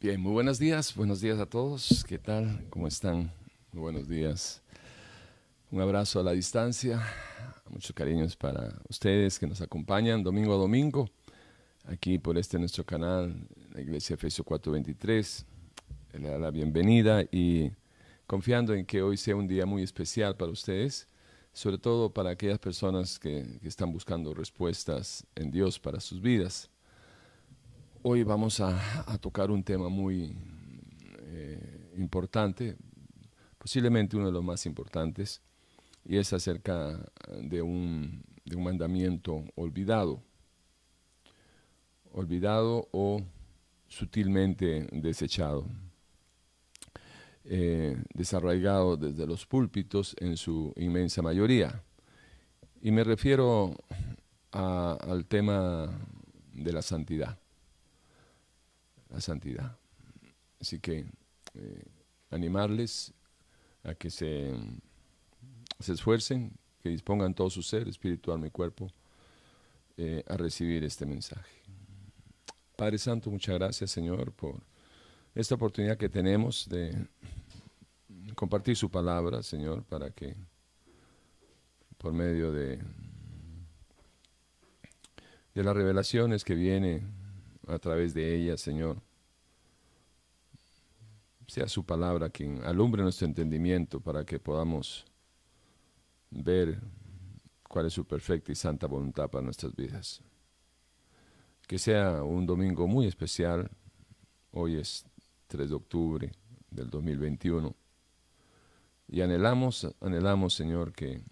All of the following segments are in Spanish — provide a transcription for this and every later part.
Bien, muy buenos días, buenos días a todos. ¿Qué tal? ¿Cómo están? Muy buenos días. Un abrazo a la distancia, muchos cariños para ustedes que nos acompañan domingo a domingo, aquí por este nuestro canal, la Iglesia Efesio 423. Le da la bienvenida y confiando en que hoy sea un día muy especial para ustedes, sobre todo para aquellas personas que, que están buscando respuestas en Dios para sus vidas. Hoy vamos a, tocar un tema muy eh, importante, posiblemente uno de los más importantes, y es acerca de un, mandamiento olvidado, olvidado o sutilmente desechado, eh, desarraigado desde los púlpitos en su inmensa mayoría. Y me refiero al tema de la santidad la santidad. Así que eh, animarles a que se, se, esfuercen, que dispongan todo su ser, espiritual, mi cuerpo, eh, a recibir este mensaje. Padre Santo, muchas gracias Señor por esta oportunidad que tenemos de compartir su palabra, Señor, para que por medio de, de las revelaciones que vienen a través de ella, Señor. Sea su palabra quien alumbre nuestro entendimiento para que podamos ver cuál es su perfecta y santa voluntad para nuestras vidas. Que sea un domingo muy especial. Hoy es 3 de octubre del 2021. Y anhelamos, anhelamos, Señor, que,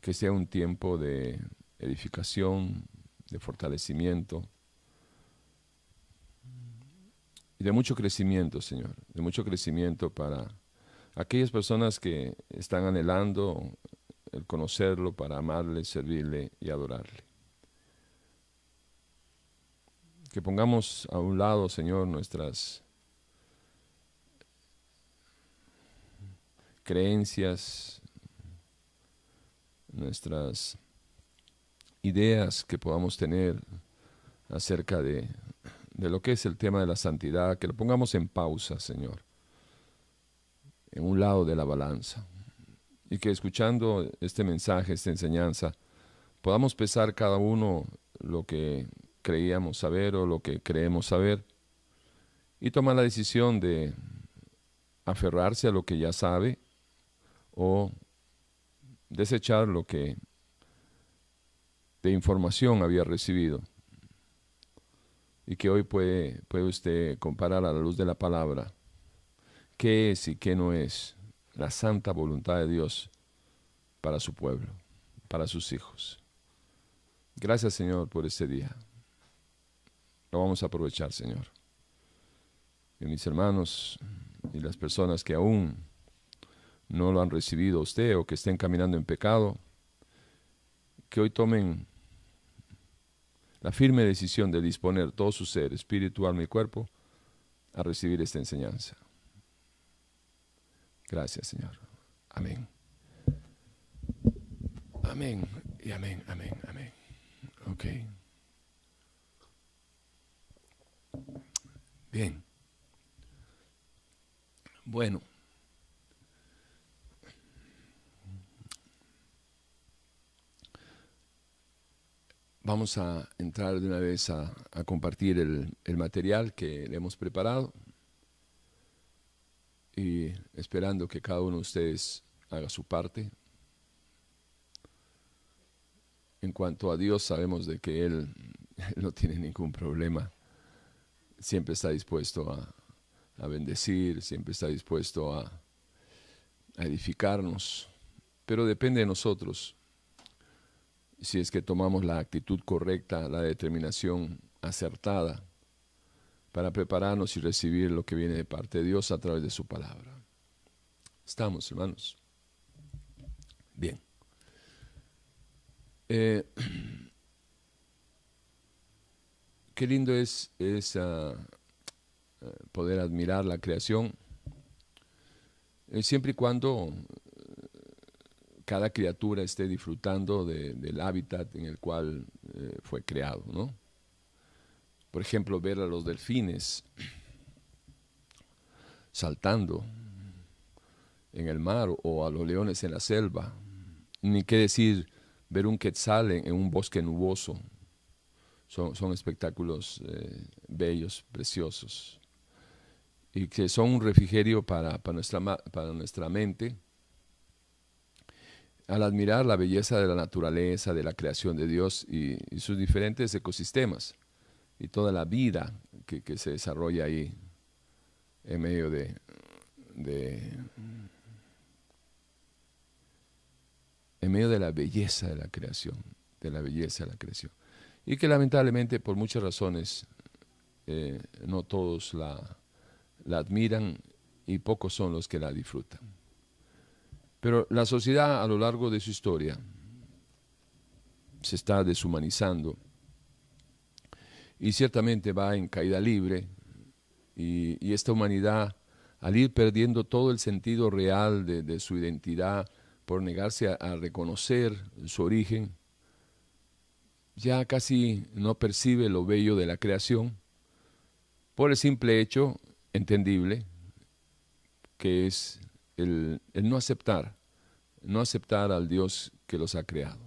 que sea un tiempo de edificación, de fortalecimiento y de mucho crecimiento, Señor, de mucho crecimiento para aquellas personas que están anhelando el conocerlo para amarle, servirle y adorarle. Que pongamos a un lado, Señor, nuestras creencias, nuestras ideas que podamos tener acerca de, de lo que es el tema de la santidad, que lo pongamos en pausa, Señor, en un lado de la balanza. Y que escuchando este mensaje, esta enseñanza, podamos pesar cada uno lo que creíamos saber o lo que creemos saber y tomar la decisión de aferrarse a lo que ya sabe o desechar lo que de información había recibido y que hoy puede, puede usted comparar a la luz de la palabra qué es y qué no es la santa voluntad de Dios para su pueblo, para sus hijos. Gracias Señor por este día. Lo vamos a aprovechar, Señor. Que mis hermanos y las personas que aún no lo han recibido a usted o que estén caminando en pecado, que hoy tomen la firme decisión de disponer todo su ser, espíritu, alma y cuerpo, a recibir esta enseñanza. Gracias, Señor. Amén. Amén y amén, amén, amén. Ok. Bien. Bueno. Vamos a entrar de una vez a, compartir el, material que le hemos preparado y esperando que cada uno de ustedes haga su parte. En cuanto a Dios, sabemos de que Él, no tiene ningún problema. Siempre está dispuesto a, bendecir, siempre está dispuesto a edificarnos, pero depende de nosotros si es que tomamos la actitud correcta, la determinación acertada para prepararnos y recibir lo que viene de parte de Dios a través de su palabra. ¿Estamos, hermanos? Bien. Eh, qué lindo es, ah, eh, poder admirar la creación, eh, siempre y cuando cada criatura esté disfrutando del hábitat en el cual eh, fue creado, ¿no? por ejemplo, ver a los delfines saltando en el mar o a los leones en la selva, ni qué decir ver un quetzal en, un bosque nuboso. Son, espectáculos eh, bellos, preciosos, y que son un refrigerio para, nuestra, para nuestra mente al admirar la belleza de la naturaleza, de la creación de Dios y, sus diferentes ecosistemas y toda la vida que, se desarrolla ahí en medio de, en medio de la belleza de la creación, de la belleza de la creación. Y que lamentablemente por muchas razones eh, no todos la, la admiran y pocos son los que la disfrutan. Pero la sociedad a lo largo de su historia se está deshumanizando y ciertamente va en caída libre y, esta humanidad al ir perdiendo todo el sentido real de, su identidad por negarse a, reconocer su origen, ya casi no percibe lo bello de la creación por el simple hecho entendible que es el, no aceptar, no aceptar al Dios que los ha creado.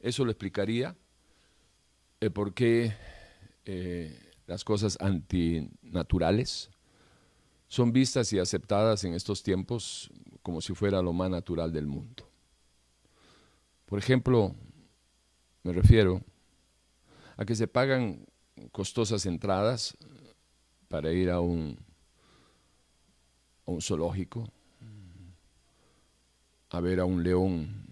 Eso lo explicaría el por qué eh, las cosas antinaturales son vistas y aceptadas en estos tiempos como si fuera lo más natural del mundo. Por ejemplo, me refiero a que se pagan costosas entradas para ir a un, a un zoológico, a ver a un león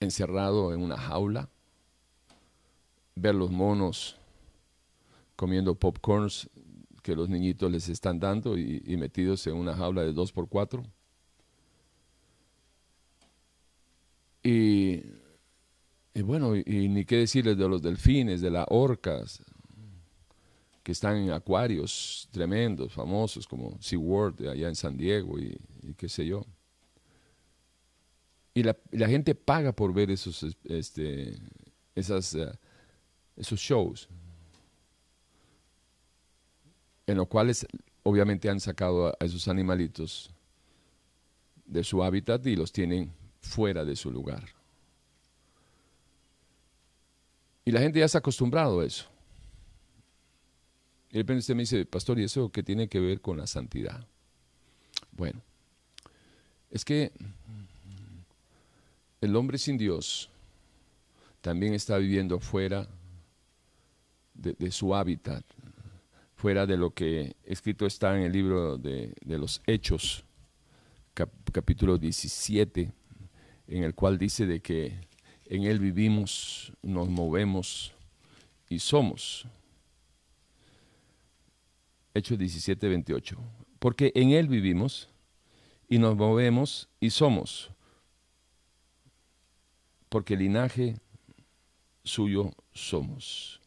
encerrado en una jaula, ver los monos comiendo popcorns que los niñitos les están dando y, metidos en una jaula de dos por cuatro. Y, bueno, y, ni qué decirles de los delfines, de las orcas, que están en acuarios tremendos, famosos como SeaWorld allá en San Diego y, qué sé yo. Y la, gente paga por ver esos, este, esas, eh, esos shows, en los cuales obviamente han sacado a esos animalitos de su hábitat y los tienen fuera de su lugar. Y la gente ya se ha acostumbrado a eso. Y de usted me dice, pastor, ¿y eso qué tiene que ver con la santidad? Bueno, es que el hombre sin Dios también está viviendo fuera de, su hábitat, fuera de lo que escrito está en el libro de, los Hechos, capítulo 17, en el cual dice de que en Él vivimos, nos movemos y somos. Hechos 17, 28. Porque en Él vivimos y nos movemos y somos. Porque linaje suyo somos.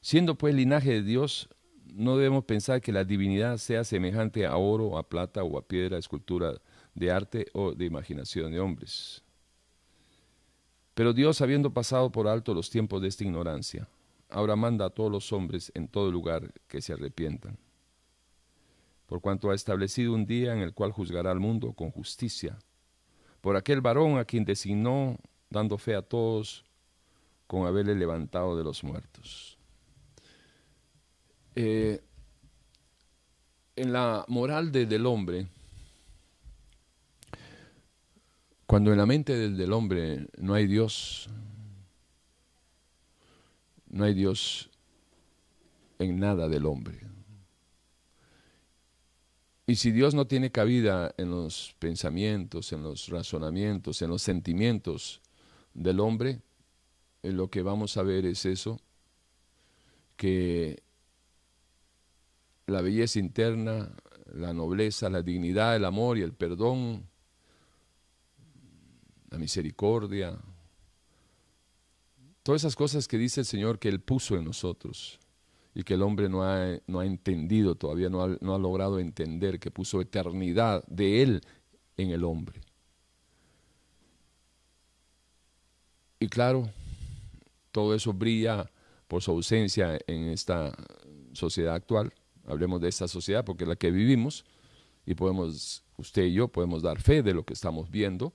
Siendo pues linaje de Dios, no debemos pensar que la divinidad sea semejante a oro, a plata o a piedra, escultura de arte o de imaginación de hombres. Pero Dios, habiendo pasado por alto los tiempos de esta ignorancia, ahora manda a todos los hombres en todo lugar que se arrepientan por cuanto ha establecido un día en el cual juzgará al mundo con justicia, por aquel varón a quien designó, dando fe a todos, con haberle levantado de los muertos. Eh, en la moral del hombre, cuando en la mente del hombre no hay Dios, no hay Dios en nada del hombre. Y si Dios no tiene cabida en los pensamientos, en los razonamientos, en los sentimientos del hombre, eh, lo que vamos a ver es eso, que la belleza interna, la nobleza, la dignidad, el amor y el perdón, la misericordia, todas esas cosas que dice el Señor que Él puso en nosotros, y que el hombre no ha, no ha entendido todavía, no ha, no ha logrado entender que puso eternidad de Él en el hombre. Y claro, todo eso brilla por su ausencia en esta sociedad actual. Hablemos de esta sociedad porque es la que vivimos y podemos, usted y yo podemos dar fe de lo que estamos viendo,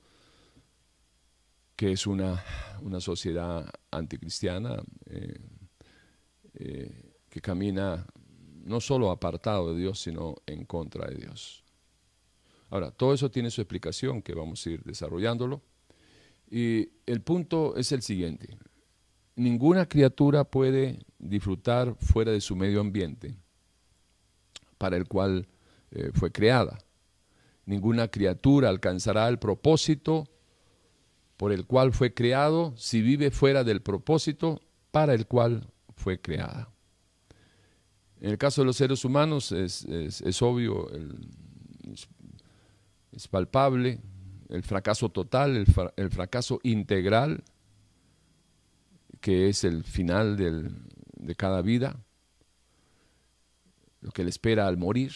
que es una, una sociedad anticristiana eh, eh, que camina no solo apartado de Dios, sino en contra de Dios. Ahora, todo eso tiene su explicación que vamos a ir desarrollándolo. Y el punto es el siguiente. Ninguna criatura puede disfrutar fuera de su medio ambiente para el cual eh, fue creada. Ninguna criatura alcanzará el propósito por el cual fue creado si vive fuera del propósito para el cual fue creada. En el caso de los seres humanos es, obvio, es, palpable el fracaso total, el, fracaso integral, que es el final de cada vida, lo que le espera al morir,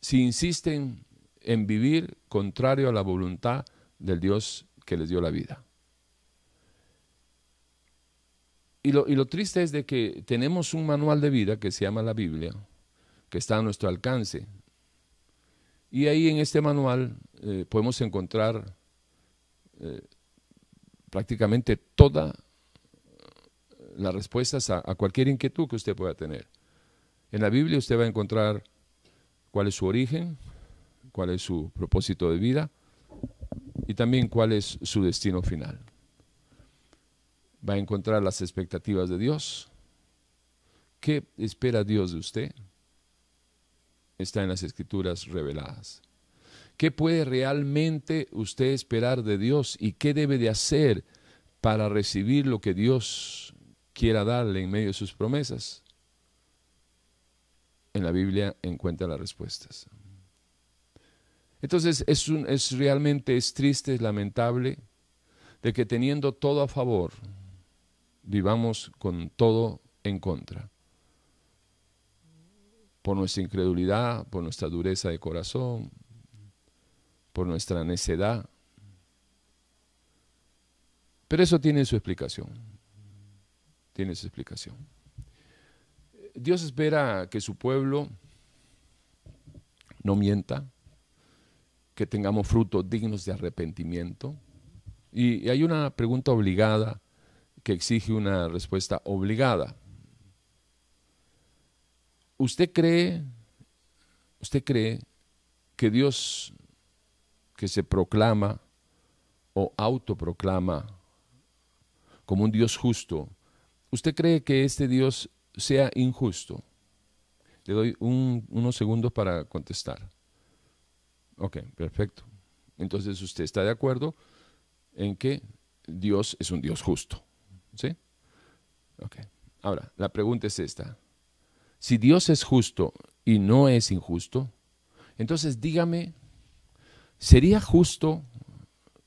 si insisten en vivir contrario a la voluntad del Dios que les dio la vida. Y lo, triste es de que tenemos un manual de vida que se llama la Biblia, que está a nuestro alcance. Y ahí en este manual eh, podemos encontrar eh, prácticamente todas las respuestas a, cualquier inquietud que usted pueda tener. En la Biblia usted va a encontrar cuál es su origen, cuál es su propósito de vida y también cuál es su destino final va a encontrar las expectativas de Dios. ¿Qué espera Dios de usted? Está en las escrituras reveladas. ¿Qué puede realmente usted esperar de Dios y qué debe de hacer para recibir lo que Dios quiera darle en medio de sus promesas? En la Biblia encuentra las respuestas. Entonces es, realmente es triste, es lamentable de que teniendo todo a favor, vivamos con todo en contra. Por nuestra incredulidad, por nuestra dureza de corazón, por nuestra necedad. Pero eso tiene su explicación. Tiene su explicación. Dios espera que su pueblo no mienta, que tengamos frutos dignos de arrepentimiento. Y, hay una pregunta obligada que exige una respuesta obligada. ¿Usted cree, usted cree que Dios que se proclama o autoproclama como un Dios justo, ¿usted cree que este Dios sea injusto? Le doy unos segundos para contestar. Ok, perfecto. Entonces usted está de acuerdo en que Dios es un Dios justo. ¿Sí? Ok. Ahora, la pregunta es esta. Si Dios es justo y no es injusto, entonces dígame, ¿sería justo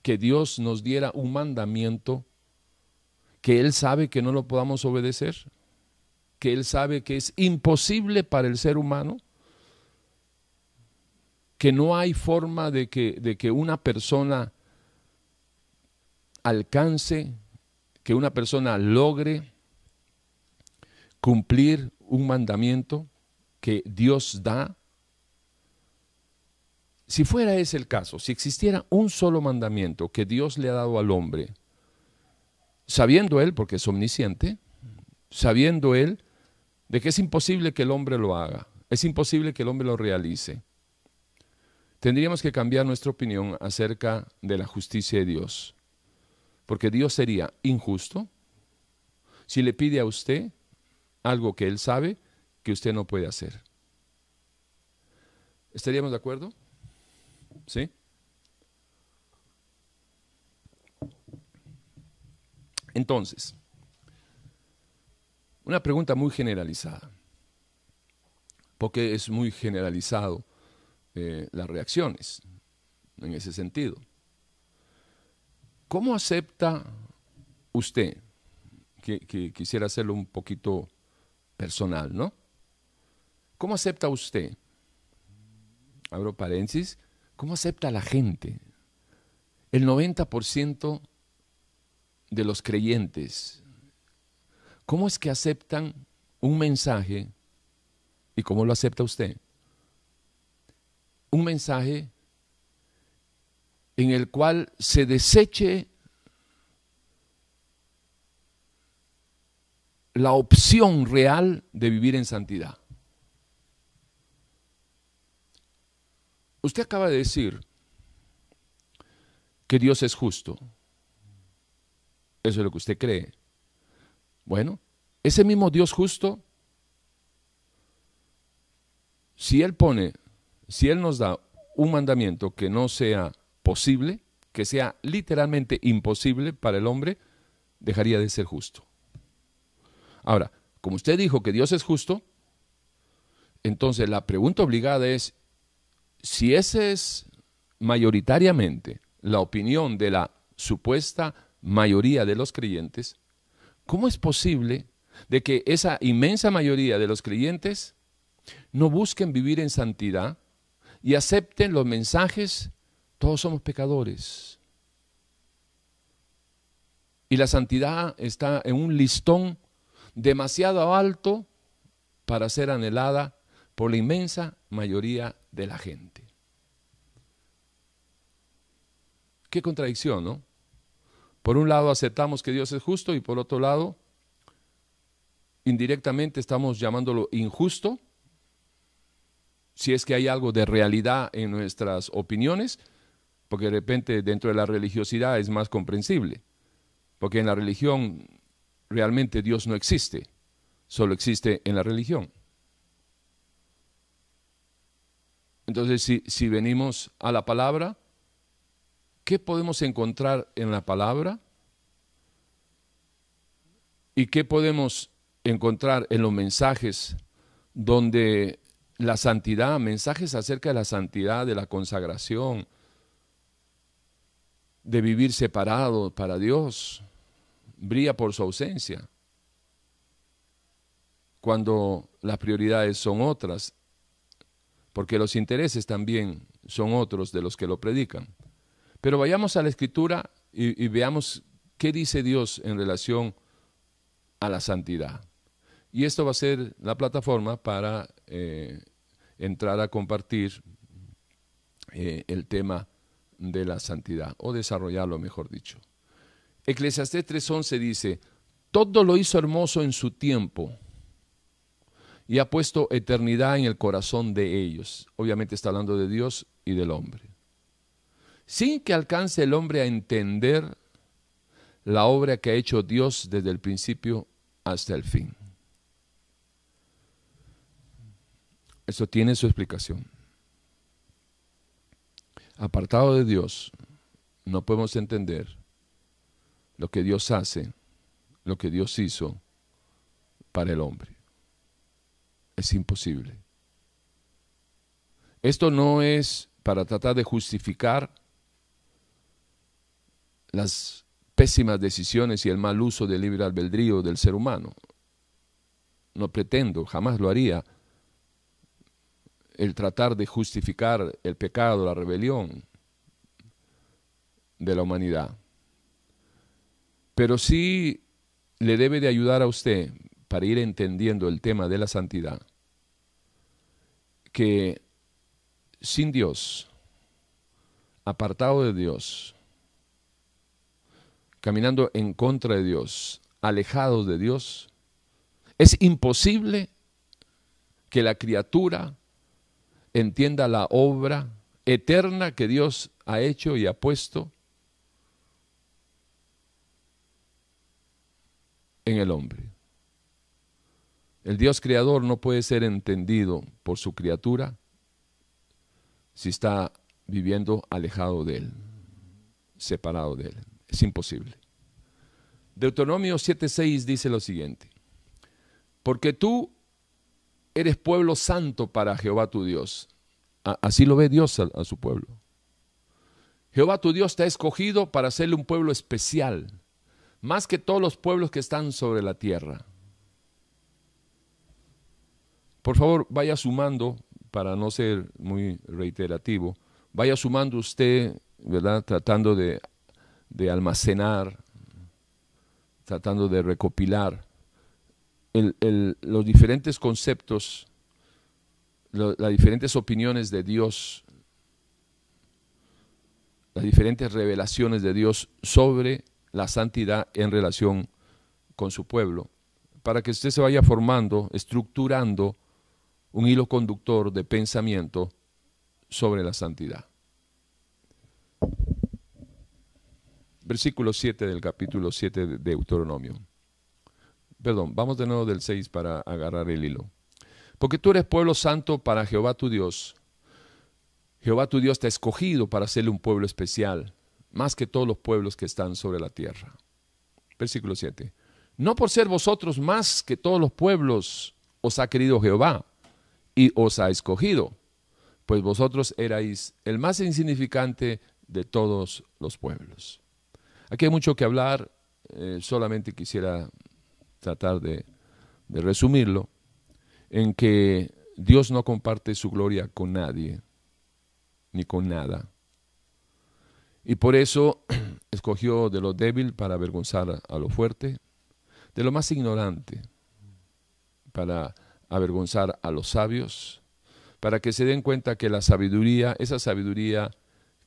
que Dios nos diera un mandamiento que Él sabe que no lo podamos obedecer? ¿Que Él sabe que es imposible para el ser humano? ¿Que no hay forma de que, de que una persona alcance que una persona logre cumplir un mandamiento que Dios da? Si fuera ese el caso, si existiera un solo mandamiento que Dios le ha dado al hombre, sabiendo él, porque es omnisciente, sabiendo él de que es imposible que el hombre lo haga, es imposible que el hombre lo realice, tendríamos que cambiar nuestra opinión acerca de la justicia de Dios. Porque Dios sería injusto si le pide a usted algo que Él sabe que usted no puede hacer. ¿Estaríamos de acuerdo? ¿Sí? Entonces, una pregunta muy generalizada, porque es muy generalizado eh, las reacciones en ese sentido. ¿Cómo acepta usted, que, quisiera hacerlo un poquito personal, ¿no? ¿Cómo acepta usted, abro paréntesis, cómo acepta la gente? El 90% de los creyentes, ¿cómo es que aceptan un mensaje y cómo lo acepta usted? Un mensaje en el cual se deseche la opción real de vivir en santidad. Usted acaba de decir que Dios es justo. Eso es lo que usted cree. Bueno, ese mismo Dios justo, si Él pone, si Él nos da un mandamiento que no sea posible, que sea literalmente imposible para el hombre, dejaría de ser justo. Ahora, como usted dijo que Dios es justo, entonces la pregunta obligada es, si esa es mayoritariamente la opinión de la supuesta mayoría de los creyentes, ¿cómo es posible de que esa inmensa mayoría de los creyentes no busquen vivir en santidad y acepten los mensajes, todos somos pecadores? Y la santidad está en un listón demasiado alto para ser anhelada por la inmensa mayoría de la gente. Qué contradicción, ¿no? Por un lado aceptamos que Dios es justo y por otro lado, indirectamente estamos llamándolo injusto, si es que hay algo de realidad en nuestras opiniones, porque de repente dentro de la religiosidad es más comprensible, porque en la religión realmente Dios no existe, solo existe en la religión. Entonces, si, si venimos a la palabra, ¿qué podemos encontrar en la palabra? ¿Y qué podemos encontrar en los mensajes donde la santidad, mensajes acerca de la santidad, de la consagración, de vivir separado para Dios, brilla por su ausencia. Cuando las prioridades son otras, porque los intereses también son otros de los que lo predican. Pero vayamos a la escritura y, veamos qué dice Dios en relación a la santidad. Y esto va a ser la plataforma para eh, entrar a compartir eh, el tema de la santidad, o desarrollarlo, mejor dicho. Eclesiastés 3:11 dice, todo lo hizo hermoso en su tiempo y ha puesto eternidad en el corazón de ellos. Obviamente está hablando de Dios y del hombre sin que alcance el hombre a entender la obra que ha hecho Dios desde el principio hasta el fin. Eso tiene su explicación. Apartado de Dios, no podemos entender lo que Dios hace, lo que Dios hizo para el hombre. Es imposible. Esto no es para tratar de justificar las pésimas decisiones y el mal uso del libre albedrío del ser humano. No pretendo, jamás lo haría, el tratar de justificar el pecado, la rebelión de la humanidad. Pero sí le debe de ayudar a usted para ir entendiendo el tema de la santidad, que sin Dios, apartado de Dios, caminando en contra de Dios, alejados de Dios, es imposible que la criatura entienda la obra eterna que Dios ha hecho y ha puesto en el hombre. El Dios creador no puede ser entendido por su criatura si está viviendo alejado de Él, separado de Él. Es imposible. Deuteronomio 7:6 dice lo siguiente, porque tú eres pueblo santo para Jehová tu Dios. así lo ve Dios a, su pueblo. Jehová tu Dios te ha escogido para hacerle un pueblo especial, más que todos los pueblos que están sobre la tierra. Por favor, vaya sumando, para no ser muy reiterativo, vaya sumando usted, ¿verdad? Tratando de de almacenar, tratando de recopilar los diferentes conceptos, las diferentes opiniones de Dios, las diferentes revelaciones de Dios sobre la santidad en relación con su pueblo, para que usted se vaya formando, estructurando un hilo conductor de pensamiento sobre la santidad. Versículo 7 del capítulo 7 de Deuteronomio. Perdón, vamos de nuevo del 6 para agarrar el hilo. Porque tú eres pueblo santo para Jehová tu Dios. Jehová tu Dios te ha escogido para hacerle un pueblo especial, más que todos los pueblos que están sobre la tierra. Versículo 7. No por ser vosotros más que todos los pueblos os ha querido Jehová y os ha escogido, pues vosotros erais el más insignificante de todos los pueblos. Aquí hay mucho que hablar, eh, solamente quisiera tratar de, de resumirlo, en que Dios no comparte su gloria con nadie, ni con nada. Y por eso escogió de lo débil para avergonzar a lo fuerte, de lo más ignorante para avergonzar a los sabios, para que se den cuenta que la sabiduría, esa sabiduría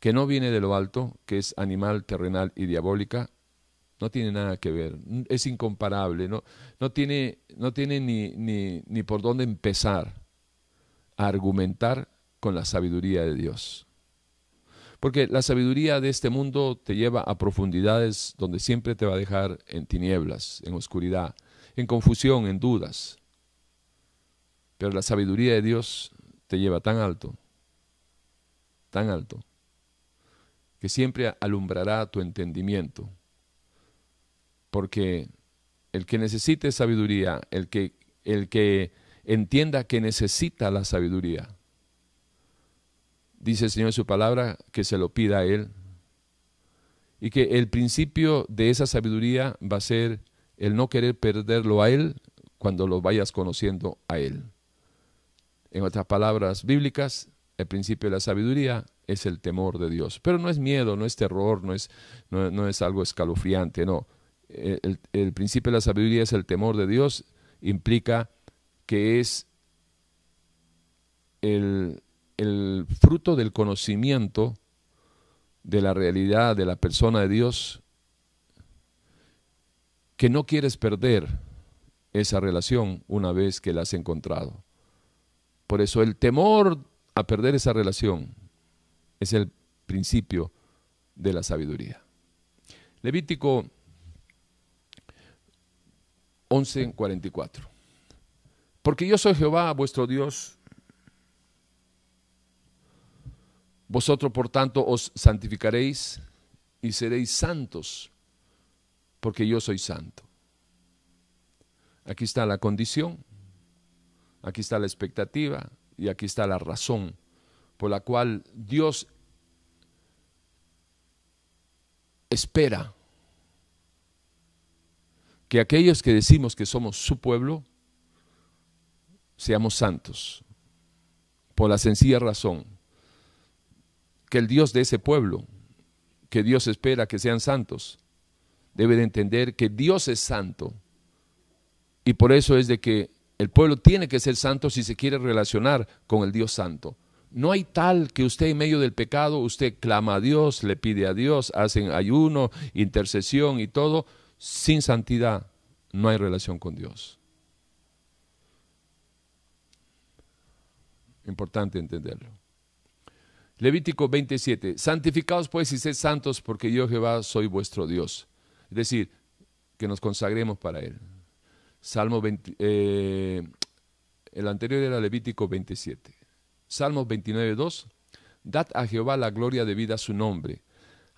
que no viene de lo alto, que es animal, terrenal y diabólica, no tiene nada que ver, es incomparable, no, no tiene, no tiene ni, ni, ni por dónde empezar a argumentar con la sabiduría de Dios. Porque la sabiduría de este mundo te lleva a profundidades donde siempre te va a dejar en tinieblas, en oscuridad, en confusión, en dudas. Pero la sabiduría de Dios te lleva tan alto, tan alto, que siempre alumbrará tu entendimiento. Porque el que necesite sabiduría, el que, el que entienda que necesita la sabiduría, dice el Señor en su palabra que se lo pida a Él. Y que el principio de esa sabiduría va a ser el no querer perderlo a Él cuando lo vayas conociendo a Él. En otras palabras bíblicas, el principio de la sabiduría es el temor de Dios. Pero no es miedo, no es terror, no es, no, es algo escalofriante, no. El, principio de la sabiduría es el temor de Dios, implica que es el, el fruto del conocimiento de la realidad de la persona de Dios, que no quieres perder esa relación una vez que la has encontrado. Por eso el temor a perder esa relación es el principio de la sabiduría. Levítico 11:44. Porque yo soy Jehová, vuestro Dios. Vosotros, por tanto, os santificaréis y seréis santos, porque yo soy santo. Aquí está la condición Aquí está la expectativa y aquí está la razón por la cual Dios espera que aquellos que decimos que somos su pueblo, seamos santos, por la sencilla razón que el Dios de ese pueblo, que Dios espera que sean santos, debe de entender que Dios es santo. Y por eso es de que el pueblo tiene que ser santo si se quiere relacionar con el Dios santo. No hay tal que usted en medio del pecado, usted clama a Dios, le pide a Dios, hacen ayuno, intercesión y todo. Sin santidad no hay relación con Dios. Importante entenderlo. Levítico 27. Santificados pues y sed santos porque yo Jehová soy vuestro Dios. Es decir, que nos consagremos para Él. Salmo 20, eh, el anterior era Levítico 27. Salmo 29, 2. Dad a Jehová la gloria debida a su nombre.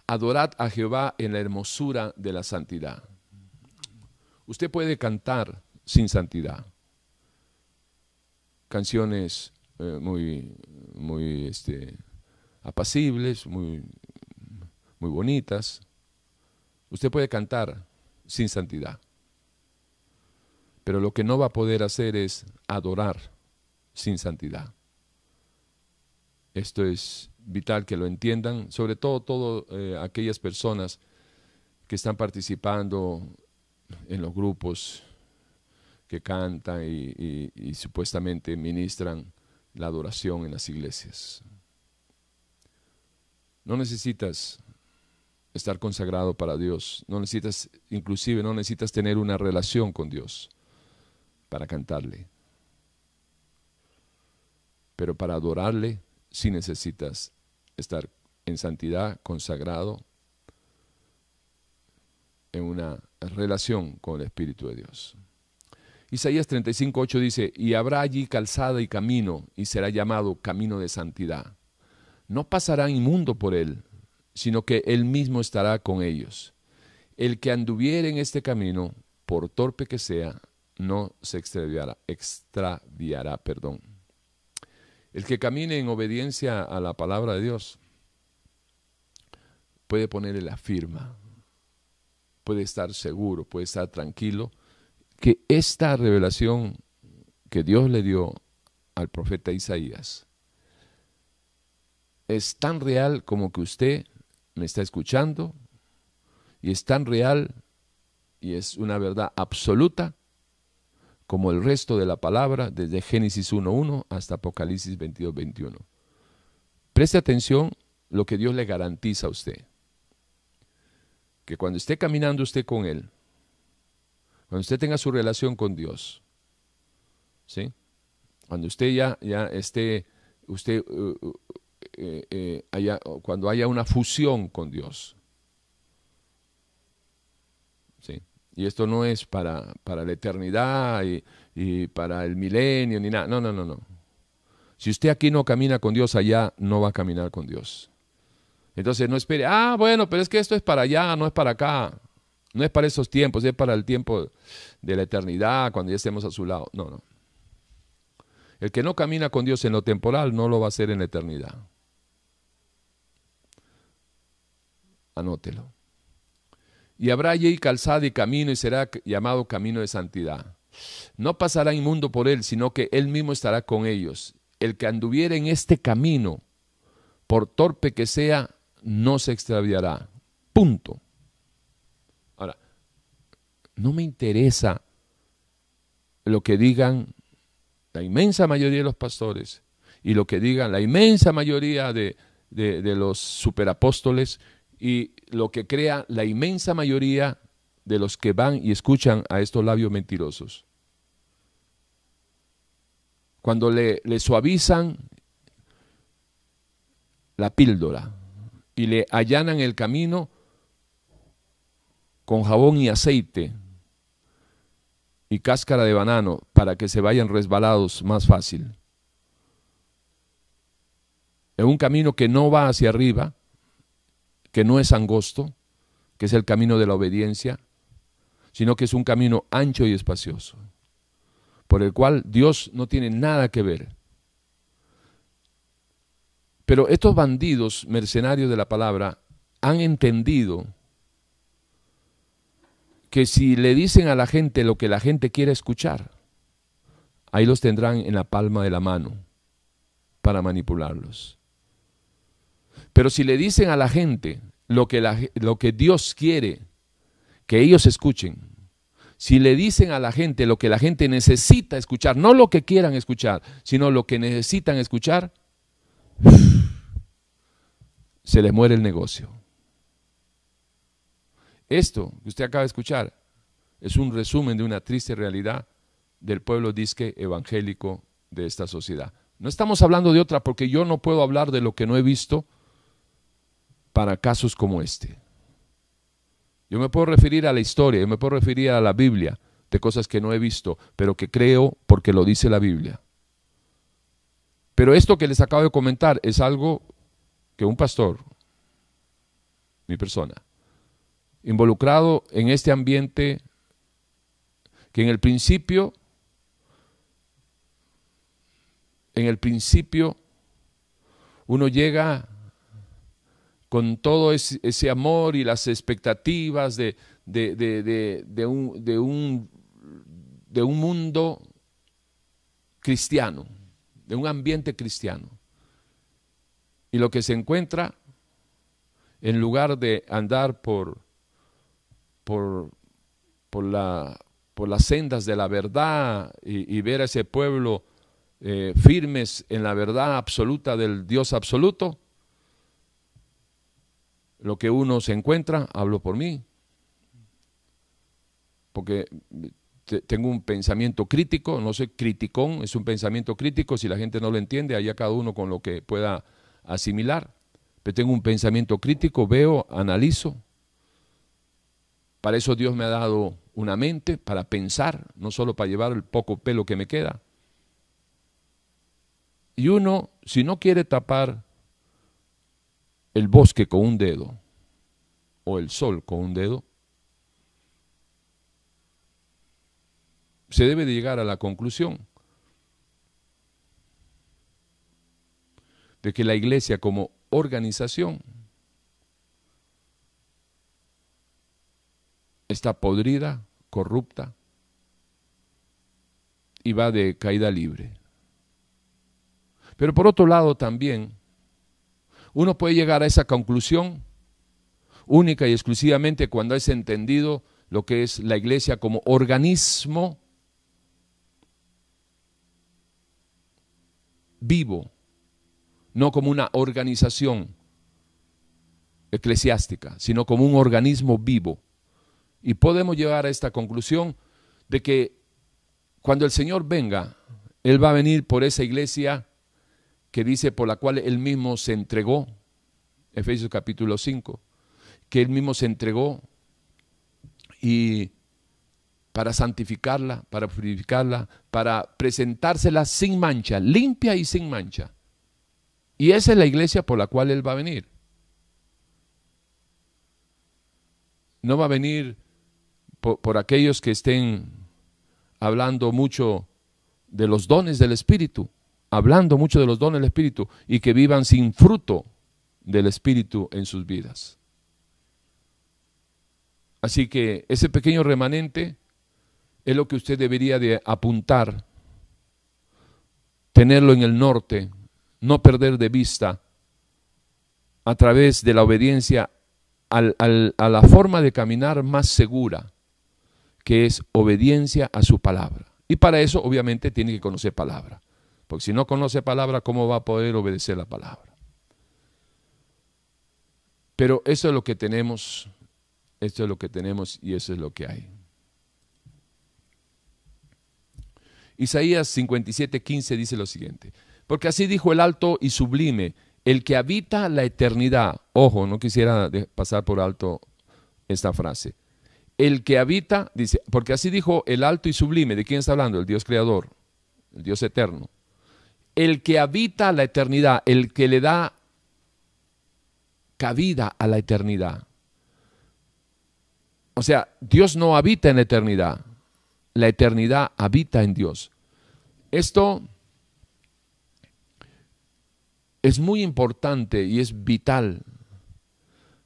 Adorad a Jehová en la hermosura de la santidad. Usted puede cantar sin santidad. Canciones eh, muy, muy este, apacibles, muy, muy bonitas. Usted puede cantar sin santidad. Pero lo que no va a poder hacer es adorar sin santidad. Esto es vital que lo entiendan, sobre todo todas eh, aquellas personas que están participando en los grupos, que cantan y, supuestamente ministran la adoración en las iglesias. No necesitas estar consagrado para Dios, no necesitas, inclusive no necesitas tener una relación con Dios para cantarle. Pero para adorarle sí necesitas estar en santidad, consagrado, en una relación con el Espíritu de Dios. Isaías 35.8 dice, y habrá allí calzada y camino, y será llamado camino de santidad. No pasará inmundo por él, sino que él mismo estará con ellos. El que anduviere en este camino, por torpe que sea, no se extraviará, extraviará, perdón. El que camine en obediencia a la palabra de Dios puede ponerle la firma, puede estar seguro, puede estar tranquilo que esta revelación que Dios le dio al profeta Isaías es tan real como que usted me está escuchando y es tan real y es una verdad absoluta como el resto de la palabra desde Génesis 1.1 hasta Apocalipsis 22.21. Preste atención lo que Dios le garantiza a usted. Que cuando esté caminando usted con Él, cuando usted tenga su relación con Dios, ¿sí? Cuando usted ya, ya esté, usted, uh, uh, eh, eh, haya, cuando haya una fusión con Dios, ¿sí? Y esto no es para, para la eternidad y, y para el milenio ni nada, no, no, no, no. Si usted aquí no camina con Dios, allá no va a caminar con Dios. Entonces no espere, ah, bueno, pero es que esto es para allá, no es para acá. No es para esos tiempos, es para el tiempo de la eternidad, cuando ya estemos a su lado. No, no. El que no camina con Dios en lo temporal no lo va a hacer en la eternidad. Anótelo. Y habrá allí calzada y camino y será llamado camino de santidad. No pasará inmundo por él, sino que él mismo estará con ellos. El que anduviere en este camino, por torpe que sea, no se extraviará. Punto. No me interesa lo que digan la inmensa mayoría de los pastores y lo que digan la inmensa mayoría de, los superapóstoles y lo que crea la inmensa mayoría de los que van y escuchan a estos labios mentirosos. Cuando le suavizan la píldora y le allanan el camino con jabón y aceite, y cáscara de banano para que se vayan resbalados más fácil. En un camino que no va hacia arriba, que no es angosto, que es el camino de la obediencia, sino que es un camino ancho y espacioso, por el cual Dios no tiene nada que ver. Pero estos bandidos mercenarios de la palabra han entendido que si le dicen a la gente lo que la gente quiere escuchar, ahí los tendrán en la palma de la mano para manipularlos. Pero si le dicen a la gente lo que, lo que Dios quiere que ellos escuchen, si le dicen a la gente lo que la gente necesita escuchar, no lo que quieran escuchar, sino lo que necesitan escuchar, se les muere el negocio. Esto que usted acaba de escuchar es un resumen de una triste realidad del pueblo disque evangélico de esta sociedad. No estamos hablando de otra porque yo no puedo hablar de lo que no he visto para casos como este. Yo me puedo referir a la historia, yo me puedo referir a la Biblia de cosas que no he visto, pero que creo porque lo dice la Biblia. Pero esto que les acabo de comentar es algo que un pastor, mi persona, involucrado en este ambiente que en el principio, en el principio, uno llega con todo ese, amor y las expectativas de, de, de, un, de un mundo cristiano, de un ambiente cristiano. Y lo que se encuentra, en lugar de andar por por, por, la, por las sendas de la verdad y, ver a ese pueblo eh, firmes en la verdad absoluta del Dios absoluto, lo que uno se encuentra, hablo por mí, porque tengo un pensamiento crítico, no soy criticón, es un pensamiento crítico, si la gente no lo entiende, allá cada uno con lo que pueda asimilar, pero tengo un pensamiento crítico, veo, analizo, para eso Dios me ha dado una mente para pensar, no solo para llevar el poco pelo que me queda. Y uno, si no quiere tapar el bosque con un dedo o el sol con un dedo, se debe de llegar a la conclusión de que la iglesia como organización está podrida, corrupta y va de caída libre. Pero por otro lado también, uno puede llegar a esa conclusión única y exclusivamente cuando es entendido lo que es la iglesia como organismo vivo, no como una organización eclesiástica, sino como un organismo vivo. Y podemos llegar a esta conclusión de que cuando el Señor venga, Él va a venir por esa iglesia que dice por la cual Él mismo se entregó, Efesios capítulo 5, que Él mismo se entregó y para santificarla, para purificarla, para presentársela sin mancha, limpia y sin mancha. Y esa es la iglesia por la cual Él va a venir. No va a venir por, aquellos que estén hablando mucho de los dones del Espíritu, hablando mucho de los dones del Espíritu y que vivan sin fruto del Espíritu en sus vidas. Así que ese pequeño remanente es lo que usted debería de apuntar, tenerlo en el norte, no perder de vista a través de la obediencia a la forma de caminar más segura, que es obediencia a su palabra. Y para eso obviamente tiene que conocer palabra. Porque si no conoce palabra, ¿cómo va a poder obedecer la palabra? Pero eso es lo que tenemos, esto es lo que tenemos y eso es lo que hay. Isaías 57, 15 dice lo siguiente, porque así dijo el alto y sublime, el que habita la eternidad. Ojo, no quisiera pasar por alto esta frase el que habita, dice, porque así dijo el alto y sublime, ¿de quién está hablando? El Dios creador, el Dios eterno. El que habita la eternidad, el que le da cabida a la eternidad. O sea, Dios no habita en la eternidad, la eternidad habita en Dios. Esto es muy importante y es vital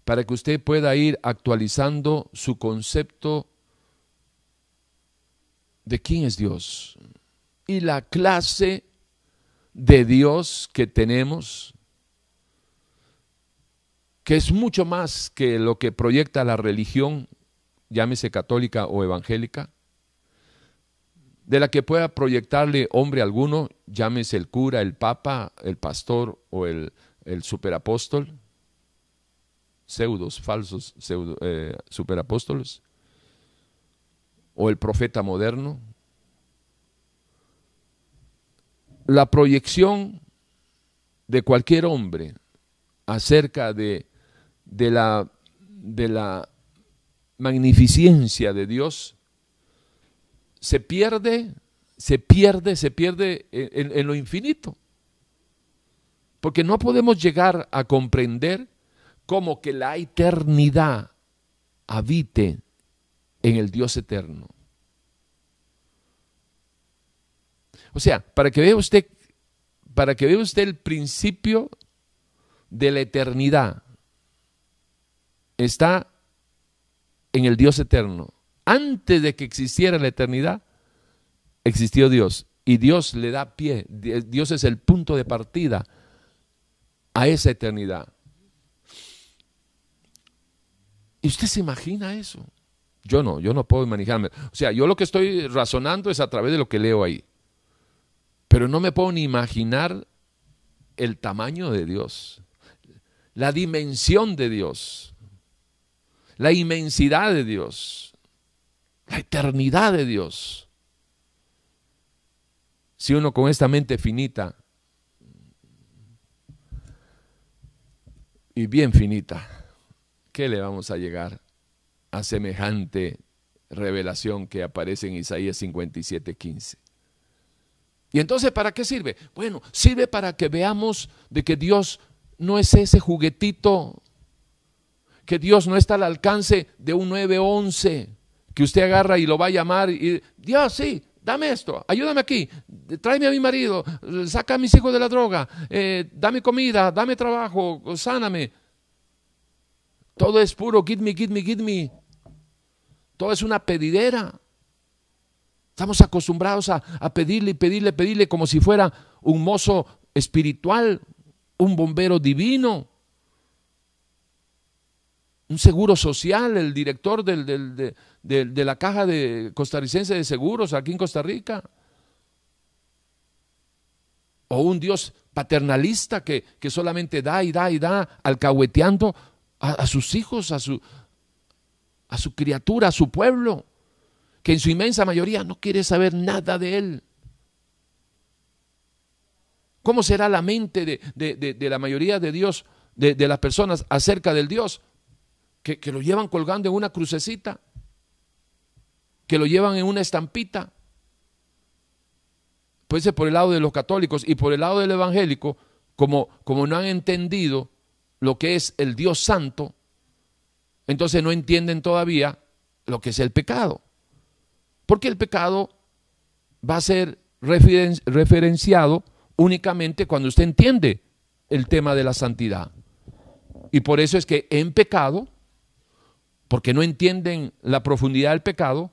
para que usted pueda ir actualizando su concepto de quién es Dios y la clase de Dios que tenemos, que es mucho más que lo que proyecta la religión, llámese católica o evangélica, de la que pueda proyectarle hombre alguno, llámese el cura, el papa, el pastor o el, el superapóstol pseudos, falsos eh, superapóstoles, o el profeta moderno. La proyección de cualquier hombre acerca de, de, la, de la magnificencia de Dios se pierde, se pierde, se pierde en lo infinito. Porque no podemos llegar a comprender como que la eternidad habite en el Dios eterno. O sea, para que vea usted, para que vea usted el principio de la eternidad, está en el Dios eterno. Antes de que existiera la eternidad, existió Dios. Y Dios le da pie. Dios es el punto de partida a esa eternidad. ¿Y usted se imagina eso? Yo no, yo no puedo imaginarme. O sea, yo lo que estoy razonando es a través de lo que leo ahí. Pero no me puedo ni imaginar el tamaño de Dios, la dimensión de Dios, la inmensidad de Dios, la eternidad de Dios. Si uno con esta mente finita y bien finita, ¿qué le vamos a llegar a semejante revelación que aparece en Isaías 57, 15? ¿Y entonces para qué sirve? Bueno, sirve para que veamos de que Dios no es ese juguetito, que Dios no está al alcance de un 911, que usted agarra y lo va a llamar y Dios sí, dame esto, ayúdame aquí, tráeme a mi marido, saca a mis hijos de la droga, eh, dame comida, dame trabajo, sáname. Todo es puro, give me, give me, give me. Todo es una pedidera. Estamos acostumbrados a, a pedirle, pedirle, pedirle como si fuera un mozo espiritual, un bombero divino un seguro social, el director de, de, la caja de costarricense de seguros aquí en Costa Rica. O un Dios paternalista que, que solamente da y da y da, alcahueteando a, sus hijos, a su, a su criatura, a su pueblo, que en su inmensa mayoría no quiere saber nada de él. ¿Cómo será la mente de, de, de la mayoría de Dios, de, las personas acerca del Dios? Que, lo llevan colgando en una crucecita, que lo llevan en una estampita. Puede ser por el lado de los católicos y por el lado del evangélico, como, como no han entendido lo que es el Dios santo, entonces no entienden todavía lo que es el pecado. Porque el pecado va a ser referenciado únicamente cuando usted entiende el tema de la santidad. Y por eso es que en pecado porque no entienden la profundidad del pecado,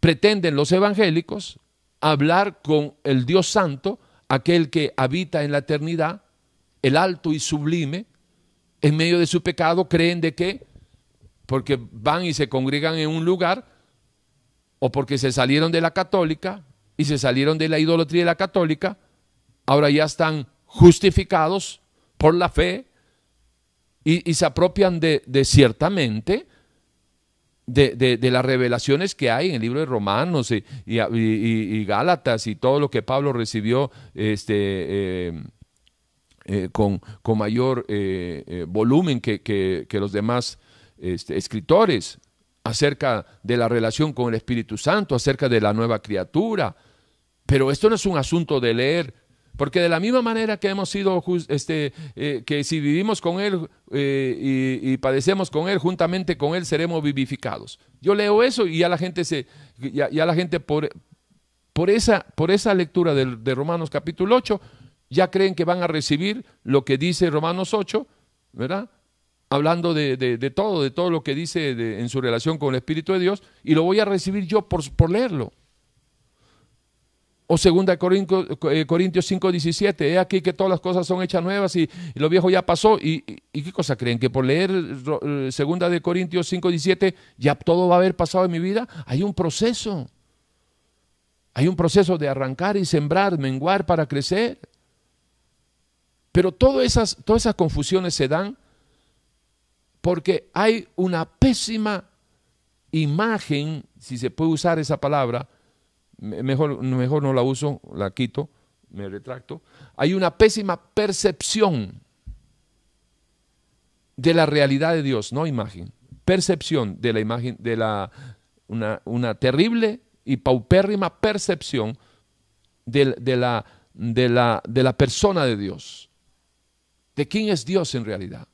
pretenden los evangélicos hablar con el Dios Santo, aquel que habita en la eternidad, el alto y sublime, en medio de su pecado, creen de que, porque van y se congregan en un lugar, o porque se salieron de la católica y se salieron de la idolatría de la católica, ahora ya están justificados por la fe y, se apropian de, ciertamente de, las revelaciones que hay en el libro de Romanos y, Gálatas y todo lo que Pablo recibió este, eh, eh, con, mayor eh, volumen que, los demás este, escritores acerca de la relación con el Espíritu Santo, acerca de la nueva criatura. Pero esto no es un asunto de leer porque de la misma manera que hemos sido, este, eh, que si vivimos con Él eh, y, padecemos con Él, juntamente con Él seremos vivificados. Yo leo eso y ya la gente se, ya, la gente por, por, esa, por esa lectura de, Romanos capítulo 8, ya creen que van a recibir lo que dice Romanos 8, ¿verdad? Hablando de, de, todo, de todo lo que dice en su relación con el Espíritu de Dios, y lo voy a recibir yo por, por leerlo. O segunda Corintios, eh, Corintios 5, 17, he aquí que todas las cosas son hechas nuevas y, lo viejo ya pasó. ¿Y, qué cosa creen? ¿Que por leer eh, segunda de Corintios 5, 17 ya todo va a haber pasado en mi vida? Hay un proceso. Hay un proceso de arrancar y sembrar, menguar para crecer. Pero todas esas, todas esas confusiones se dan porque hay una pésima imagen, si se puede usar esa palabra, mejor, mejor no la uso, la quito, me retracto, hay una pésima percepción de la realidad de Dios, no imagen, percepción de la imagen, de la, una, una terrible y paupérrima percepción de, de, la, de, la, de la persona de Dios, de quién es Dios en realidad.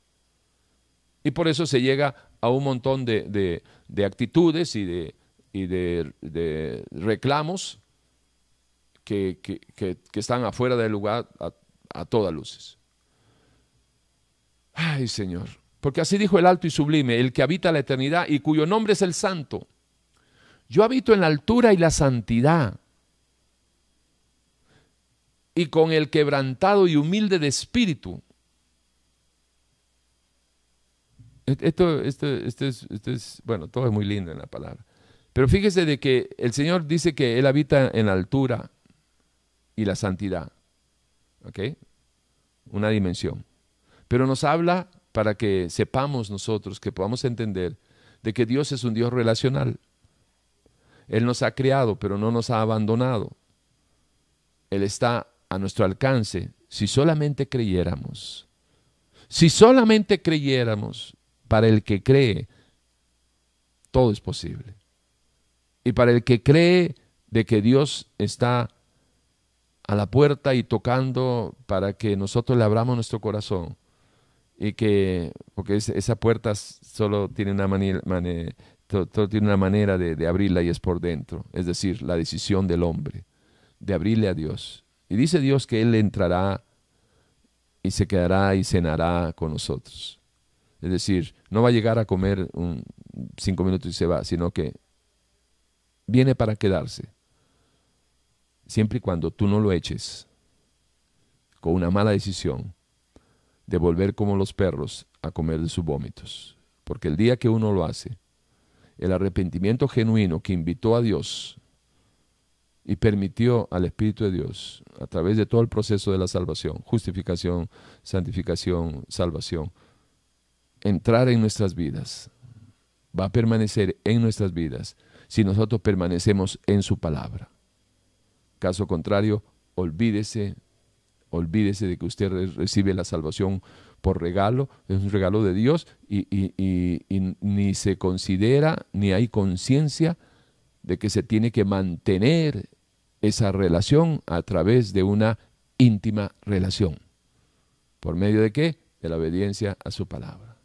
Y por eso se llega a un montón de, de actitudes y de, y de, reclamos que, están afuera del lugar a, a todas luces. Ay Señor, porque así dijo el alto y sublime, el que habita la eternidad y cuyo nombre es el santo. Yo habito en la altura y la santidad y con el quebrantado y humilde de espíritu. Esto, esto, esto, es, esto es, bueno, todo es muy lindo en la palabra. Pero fíjese de que el Señor dice que Él habita en la altura y la santidad. ¿Ok? Una dimensión. Pero nos habla para que sepamos nosotros, que podamos entender de que Dios es un Dios relacional. Él nos ha creado, pero no nos ha abandonado. Él está a nuestro alcance si solamente creyéramos. Si solamente creyéramos, para el que cree, todo es posible. Y para el que cree de que Dios está a la puerta y tocando para que nosotros le abramos nuestro corazón, y que, porque esa puerta solo tiene una manera, tiene una manera de, de, abrirla y es por dentro, es decir, la decisión del hombre, de abrirle a Dios. Y dice Dios que Él entrará y se quedará y cenará con nosotros. Es decir, no va a llegar a comer un, cinco minutos y se va, sino que viene para quedarse. Siempre y cuando tú no lo eches con una mala decisión de volver como los perros a comer de sus vómitos. Porque el día que uno lo hace, el arrepentimiento genuino que invitó a Dios y permitió al Espíritu de Dios, a través de todo el proceso de la salvación, justificación, santificación, salvación, entrar en nuestras vidas, va a permanecer en nuestras vidas si nosotros permanecemos en su palabra. Caso contrario, olvídese, olvídese de que usted recibe la salvación por regalo, es un regalo de Dios y, y ni se considera, ni hay conciencia de que se tiene que mantener esa relación a través de una íntima relación. ¿Por medio de qué? De la obediencia a su palabra.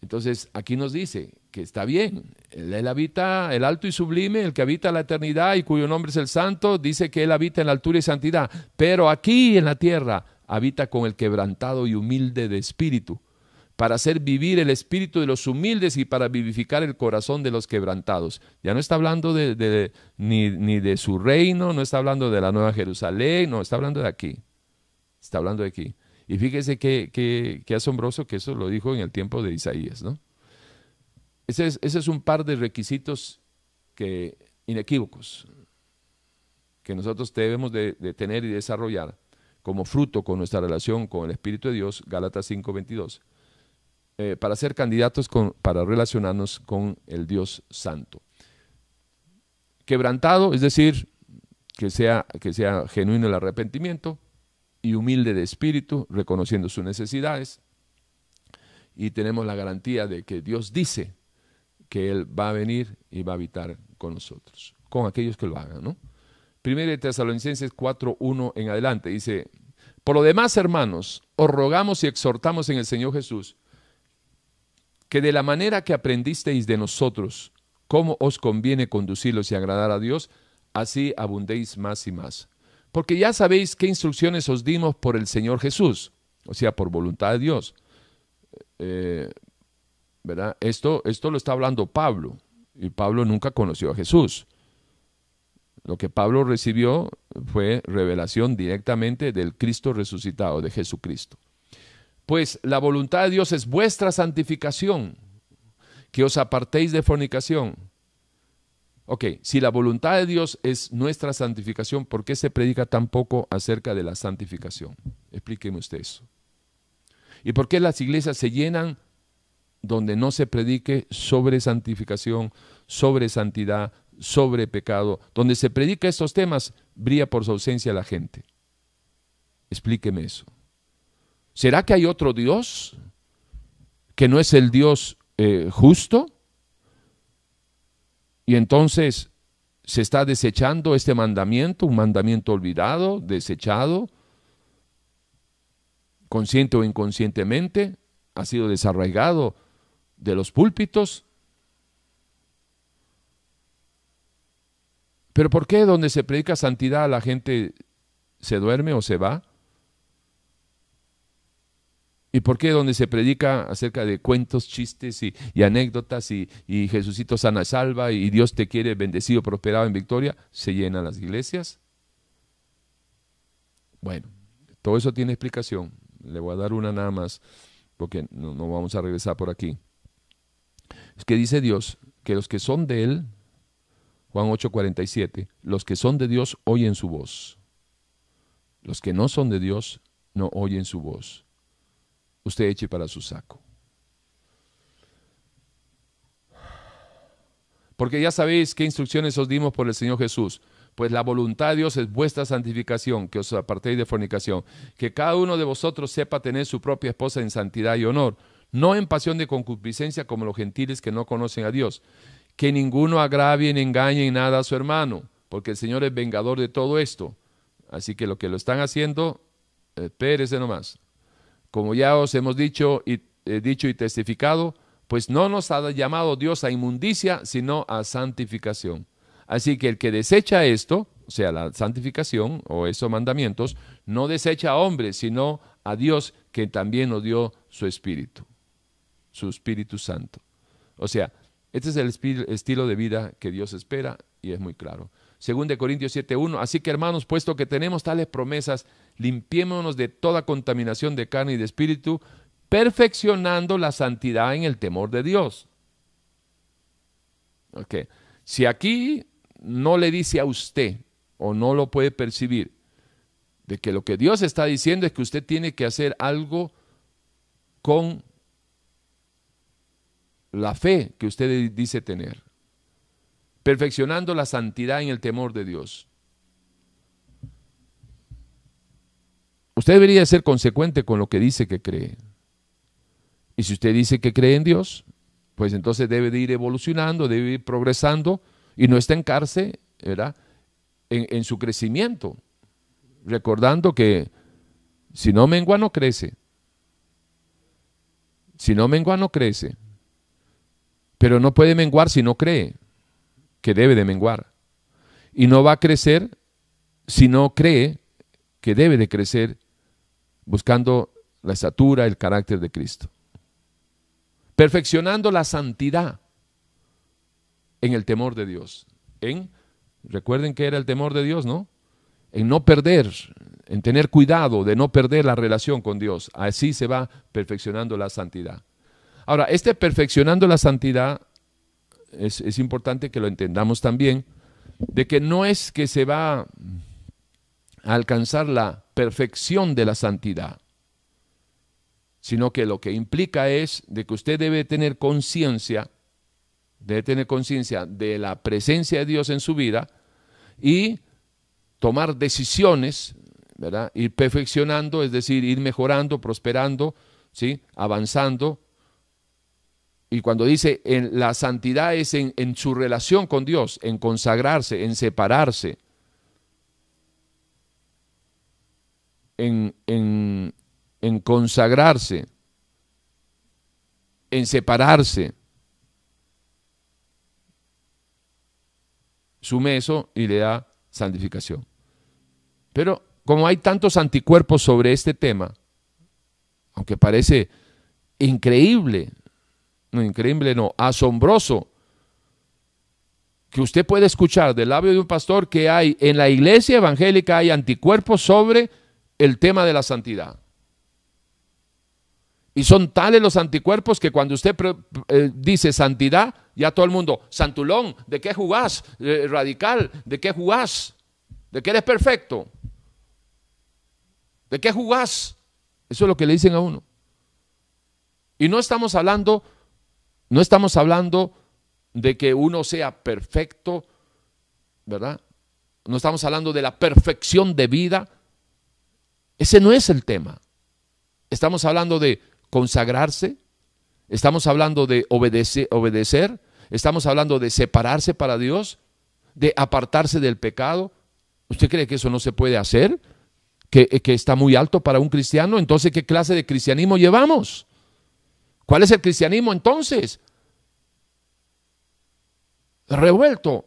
Entonces, aquí nos dice está bien, él, habita el alto y sublime, el que habita la eternidad y cuyo nombre es el santo, dice que Él habita en la altura y santidad, pero aquí en la tierra habita con el quebrantado y humilde de espíritu, para hacer vivir el espíritu de los humildes y para vivificar el corazón de los quebrantados. Ya no está hablando de, ni, de su reino, no está hablando de la nueva Jerusalén, no, está hablando de aquí, está hablando de aquí. Y fíjese qué, asombroso que eso lo dijo en el tiempo de Isaías, ¿no? Ese es, un par de requisitos que, inequívocos que nosotros debemos de, tener y desarrollar como fruto con nuestra relación con el Espíritu de Dios, Gálatas 5:22, eh, para ser candidatos con, para relacionarnos con el Dios Santo. Quebrantado, es decir, que sea, que sea genuino el arrepentimiento, y humilde de espíritu, reconociendo sus necesidades. Y tenemos la garantía de que Dios dice que Él va a venir y va a habitar con nosotros, con aquellos que lo hagan. ¿no? Primero de Tesalonicenses 4.1 en adelante dice, por lo demás, hermanos, os rogamos y exhortamos en el Señor Jesús que de la manera que aprendisteis de nosotros cómo os conviene conducirlos y agradar a Dios, así abundéis más y más porque ya sabéis qué instrucciones os dimos por el Señor Jesús, o sea, por voluntad de Dios. Eh, Esto, esto lo está hablando Pablo, y Pablo nunca conoció a Jesús. Lo que Pablo recibió fue revelación directamente del Cristo resucitado, de Jesucristo. Pues la voluntad de Dios es vuestra santificación, que os apartéis de fornicación Ok, si la voluntad de Dios es nuestra santificación, ¿por qué se predica tan poco acerca de la santificación? Explíqueme usted eso. ¿Y por qué las iglesias se llenan donde no se predique sobre santificación, sobre santidad, sobre pecado? Donde se predica estos temas, brilla por su ausencia la gente. Explíqueme eso. ¿Será que hay otro Dios que no es el Dios eh, justo? Y entonces se está desechando este mandamiento, un mandamiento olvidado, desechado, consciente o inconscientemente, ha sido desarraigado de los púlpitos. Pero ¿por qué donde se predica santidad la gente se duerme o se va? ¿Y por qué donde se predica acerca de cuentos, chistes y, anécdotas y, y, Jesucito sana salva y Dios te quiere bendecido, prosperado en victoria, se llenan las iglesias? Bueno, todo eso tiene explicación. Le voy a dar una nada más. porque no, no vamos a regresar por aquí. Es que dice Dios que los que son de Él, Juan 8:47, los que son de Dios oyen su voz. Los que no son de Dios no oyen su voz. Usted eche para su saco. Porque ya sabéis qué instrucciones os dimos por el Señor Jesús. Pues la voluntad de Dios es vuestra santificación, que os apartéis de fornicación, que cada uno de vosotros sepa tener su propia esposa en santidad y honor, no en pasión de concupiscencia como los gentiles que no conocen a Dios, que ninguno agravie ni engañe en nada a su hermano, porque el Señor es vengador de todo esto. Así que lo que lo están haciendo, espérese nomás. Como ya os hemos dicho y, eh, dicho y testificado, pues no nos ha llamado Dios a inmundicia, sino a santificación. Así que el que desecha esto, o sea, la santificación o esos mandamientos, no desecha a hombres, sino a Dios que también nos dio su Espíritu, su Espíritu Santo. O sea, este es el estilo de vida que Dios espera y es muy claro. Según de Corintios 7.1, así que hermanos, puesto que tenemos tales promesas, limpiémonos de toda contaminación de carne y de espíritu, perfeccionando la santidad en el temor de Dios. Okay. Si aquí no le dice a usted o no lo puede percibir, de que lo que Dios está diciendo es que usted tiene que hacer algo con la fe que usted dice tener, perfeccionando la santidad en el temor de Dios. Usted debería ser consecuente con lo que dice que cree. Y si usted dice que cree en Dios, pues entonces debe de ir evolucionando, debe ir progresando y no estancarse ¿verdad? En, en su crecimiento. Recordando que si no mengua no crece. Si no mengua no crece. Pero no puede menguar si no cree que debe de menguar. Y no va a crecer si no cree que debe de crecer buscando la estatura, el carácter de Cristo perfeccionando la santidad en el temor de Dios. En, recuerden que era el temor de Dios, ¿no? En no perder, en tener cuidado de no perder la relación con Dios. Así se va perfeccionando la santidad. Ahora, este perfeccionando la santidad es, es importante que lo entendamos también, de que no es que se va a alcanzar la perfección de la santidad sino que lo que implica es de que usted debe tener conciencia, debe tener conciencia de la presencia de Dios en su vida y tomar decisiones, ¿verdad? Ir perfeccionando, es decir, ir mejorando, prosperando, ¿sí? Avanzando. Y cuando dice en la santidad es en, su relación con Dios, en consagrarse, en separarse, en, en consagrarse, en separarse. Sume eso y le da santificación. Pero como hay tantos anticuerpos sobre este tema, aunque parece increíble, no increíble, no, asombroso, que usted puede escuchar del labio de un pastor que hay en la iglesia evangélica hay anticuerpos sobre el tema de la santidad. Y son tales los anticuerpos que cuando usted eh, dice santidad, ya todo el mundo, santulón, ¿de qué jugás? Eh, radical, ¿de qué jugás? ¿De qué eres perfecto? ¿De qué jugás? Eso es lo que le dicen a uno. Y no estamos hablando, no estamos hablando de que uno sea perfecto, ¿verdad? No estamos hablando de la perfección de vida. Ese no es el tema. Estamos hablando de consagrarse, estamos hablando de obedecer, estamos hablando de separarse para Dios, de apartarse del pecado. ¿Usted cree que eso no se puede hacer? ¿Que, que está muy alto para un cristiano? Entonces, ¿qué clase de cristianismo llevamos? ¿Cuál es el cristianismo entonces? Revuelto,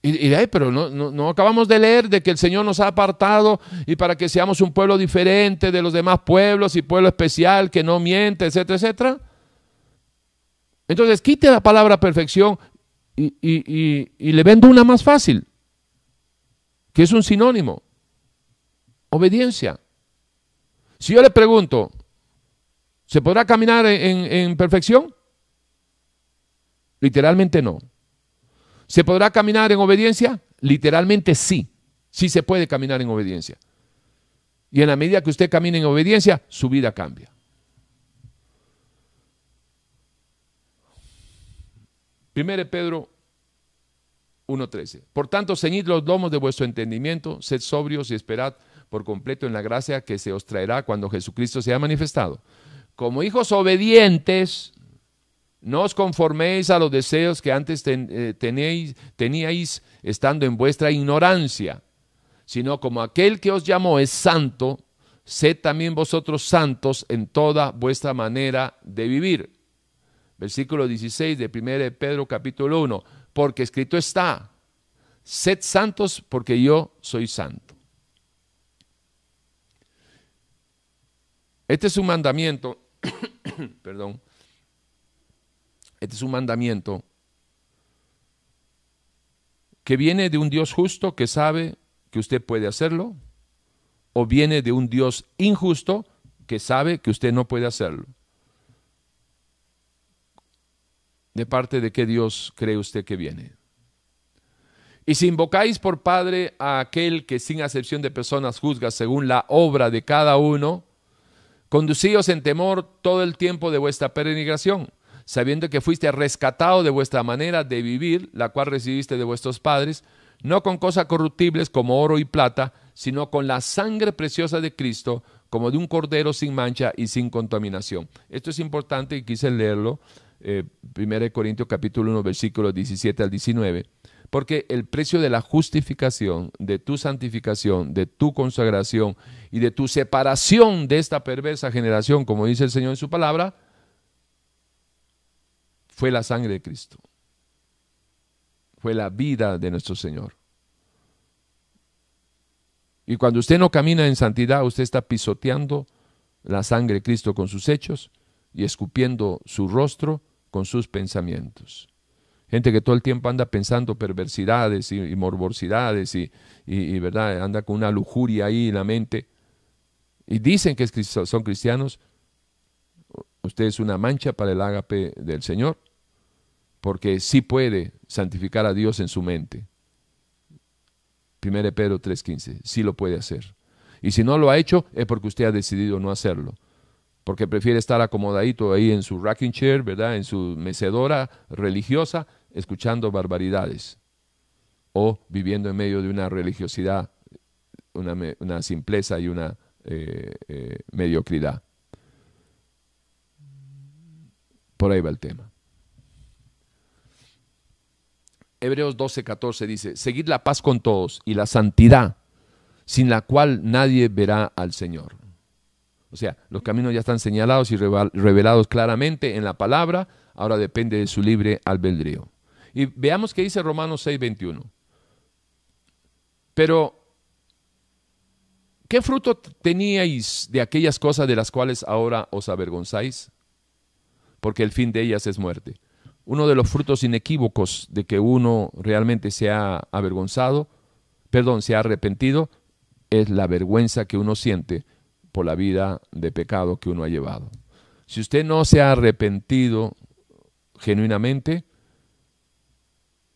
y, de ahí, pero no, acabamos de leer de que el Señor nos ha apartado y para que seamos un pueblo diferente de los demás pueblos y pueblo especial que no miente, etcétera, etcétera. Entonces, quite la palabra perfección y, y le vendo una más fácil, que es un sinónimo. Obediencia. Si yo le pregunto, ¿Se podrá caminar en, perfección? Literalmente no. ¿Se podrá caminar en obediencia? Literalmente sí. Sí se puede caminar en obediencia. Y en la medida que usted camine en obediencia, su vida cambia. Primero Pedro 1.13. Por tanto, ceñid los lomos de vuestro entendimiento, sed sobrios y esperad por completo en la gracia que se os traerá cuando Jesucristo sea manifestado. Como hijos obedientes, no os conforméis a los deseos que antes eh, teníais estando en vuestra ignorancia, sino como aquel que os llamó es santo, sed también vosotros santos en toda vuestra manera de vivir. Versículo 16 de 1 Pedro capítulo 1 porque escrito está, sed santos porque yo soy santo. Este es un mandamiento, perdón, este es un mandamiento que viene de un Dios justo que sabe que usted puede hacerlo, o viene de un Dios injusto que sabe que usted no puede hacerlo. ¿De parte de qué Dios cree usted que viene? Y si invocáis por Padre a aquel que sin acepción de personas juzga según la obra de cada uno, conducíos en temor todo el tiempo de vuestra peregrinación, sabiendo que fuiste rescatado de vuestra manera de vivir, la cual recibiste de vuestros padres, no con cosas corruptibles como oro y plata, sino con la sangre preciosa de Cristo, como de un cordero sin mancha y sin contaminación. Esto es importante y quise leerlo 1 eh, Corintios capítulo 1, versículos 17 al 19, porque el precio de la justificación, de tu santificación, de tu consagración y de tu separación de esta perversa generación, como dice el Señor en su palabra, fue la sangre de Cristo. Fue la vida de nuestro Señor. Y cuando usted no camina en santidad, usted está pisoteando la sangre de Cristo con sus hechos y escupiendo su rostro con sus pensamientos. Gente que todo el tiempo anda pensando perversidades y, morbosidades y, y, ¿verdad? anda con una lujuria ahí en la mente. Y dicen que son cristianos. Usted es una mancha para el ágape del Señor, porque sí puede santificar a Dios en su mente. 1 Pedro 3:15, sí lo puede hacer. Y si no lo ha hecho, es porque usted ha decidido no hacerlo porque prefiere estar acomodadito ahí en su rocking chair, ¿verdad? En su mecedora religiosa, escuchando barbaridades o viviendo en medio de una religiosidad, una, simpleza y una eh, eh, mediocridad. Por ahí va el tema. Hebreos 12, 14 dice, seguid la paz con todos y la santidad, sin la cual nadie verá al Señor. O sea, los caminos ya están señalados y revelados claramente en la palabra, ahora depende de su libre albedrío. Y veamos qué dice Romanos 6:21. Pero, ¿qué fruto teníais de aquellas cosas de las cuales ahora os avergonzáis? Porque el fin de ellas es muerte. Uno de los frutos inequívocos de que uno realmente se ha avergonzado, perdón, se ha arrepentido, es la vergüenza que uno siente por la vida de pecado que uno ha llevado. Si usted no se ha arrepentido genuinamente,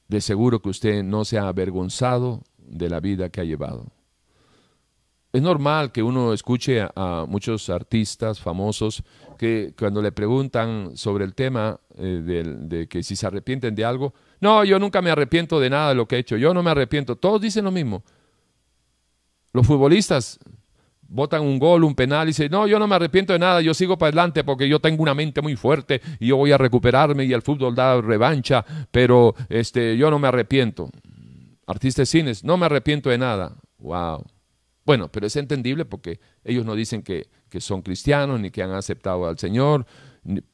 de seguro que usted no se ha avergonzado de la vida que ha llevado. Es normal que uno escuche a, muchos artistas famosos que cuando le preguntan sobre el tema eh, de, de que si se arrepienten de algo, no, yo nunca me arrepiento de nada de lo que he hecho, yo no me arrepiento, todos dicen lo mismo. Los futbolistas botan un gol, un penal y dicen, no, yo no me arrepiento de nada, yo sigo para adelante porque yo tengo una mente muy fuerte y yo voy a recuperarme y el fútbol da revancha, pero este, yo no me arrepiento. Artistas de cines, no me arrepiento de nada. Wow. Bueno, pero es entendible porque ellos no dicen que, que son cristianos ni que han aceptado al Señor.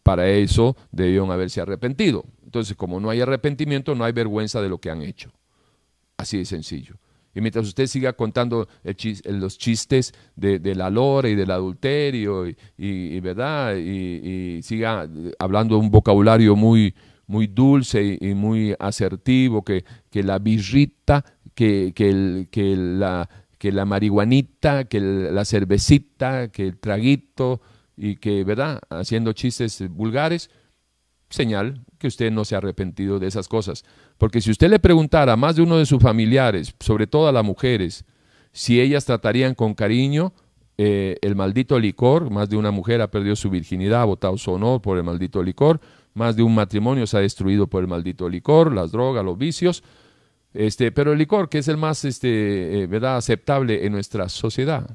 Para eso debieron haberse arrepentido. Entonces, como no hay arrepentimiento, no hay vergüenza de lo que han hecho. Así de sencillo. Y mientras usted siga contando los chistes de, la lora y del adulterio, y, ¿verdad? Y, siga hablando un vocabulario muy, muy dulce y, muy asertivo, que, que la birrita, que, que, la, que la marihuanita, que la cervecita, que el traguito, y que, ¿verdad?, haciendo chistes vulgares, señal que usted no se ha arrepentido de esas cosas. Porque si usted le preguntara a más de uno de sus familiares, sobre todo a las mujeres, si ellas tratarían con cariño eh, el maldito licor, más de una mujer ha perdido su virginidad, ha botado su honor por el maldito licor, más de un matrimonio se ha destruido por el maldito licor, las drogas, los vicios, este, pero el licor, que es el más este, eh, ¿verdad? aceptable en nuestra sociedad.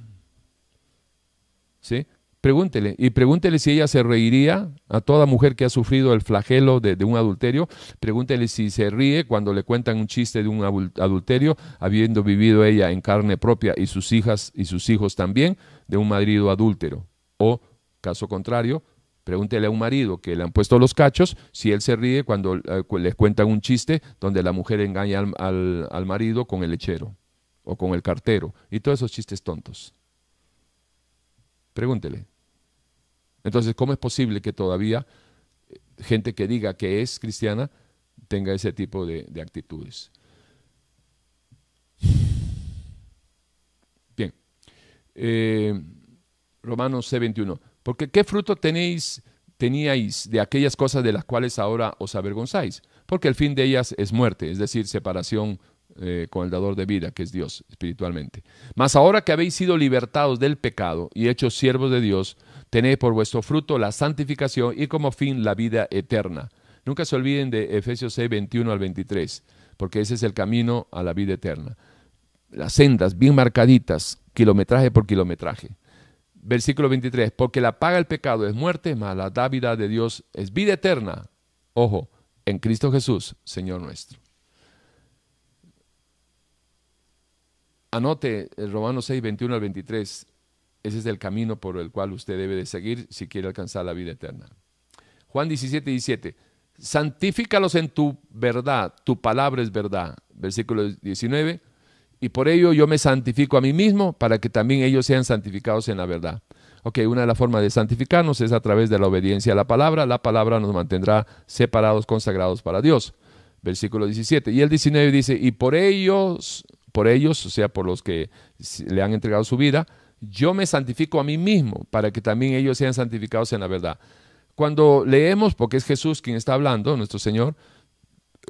¿Sí? Pregúntele, y pregúntele si ella se reiría a toda mujer que ha sufrido el flagelo de, un adulterio. Pregúntele si se ríe cuando le cuentan un chiste de un adulterio, habiendo vivido ella en carne propia y sus hijas y sus hijos también de un marido adúltero. O, caso contrario, pregúntele a un marido que le han puesto los cachos si él se ríe cuando eh, le cuentan un chiste donde la mujer engaña al, al marido con el lechero o con el cartero y todos esos chistes tontos. Pregúntele. Entonces, ¿cómo es posible que todavía eh, gente que diga que es cristiana tenga ese tipo de, actitudes? Bien. Eh, Romanos C21. Porque ¿qué fruto tenéis, teníais de aquellas cosas de las cuales ahora os avergonzáis? Porque el fin de ellas es muerte, es decir, separación eh, con el dador de vida, que es Dios espiritualmente. Mas ahora que habéis sido libertados del pecado y hechos siervos de Dios, tened por vuestro fruto la santificación y como fin la vida eterna. Nunca se olviden de Efesios 6, 21 al 23, porque ese es el camino a la vida eterna. Las sendas bien marcaditas, kilometraje por kilometraje. Versículo 23, porque la paga del pecado es muerte, mas la dávida de Dios es vida eterna. Ojo, en Cristo Jesús, Señor nuestro. Anote el Romanos 6, 21 al 23. Ese es el camino por el cual usted debe de seguir si quiere alcanzar la vida eterna. Juan 17, 17. Santifícalos en tu verdad, tu palabra es verdad. Versículo 19. Y por ello yo me santifico a mí mismo para que también ellos sean santificados en la verdad. Ok, una de las formas de santificarnos es a través de la obediencia a la palabra. La palabra nos mantendrá separados, consagrados para Dios. Versículo 17. Y el 19 dice, y por ellos por ellos, o sea, por los que le han entregado su vida, yo me santifico a mí mismo para que también ellos sean santificados en la verdad. Cuando leemos, porque es Jesús quien está hablando, nuestro Señor,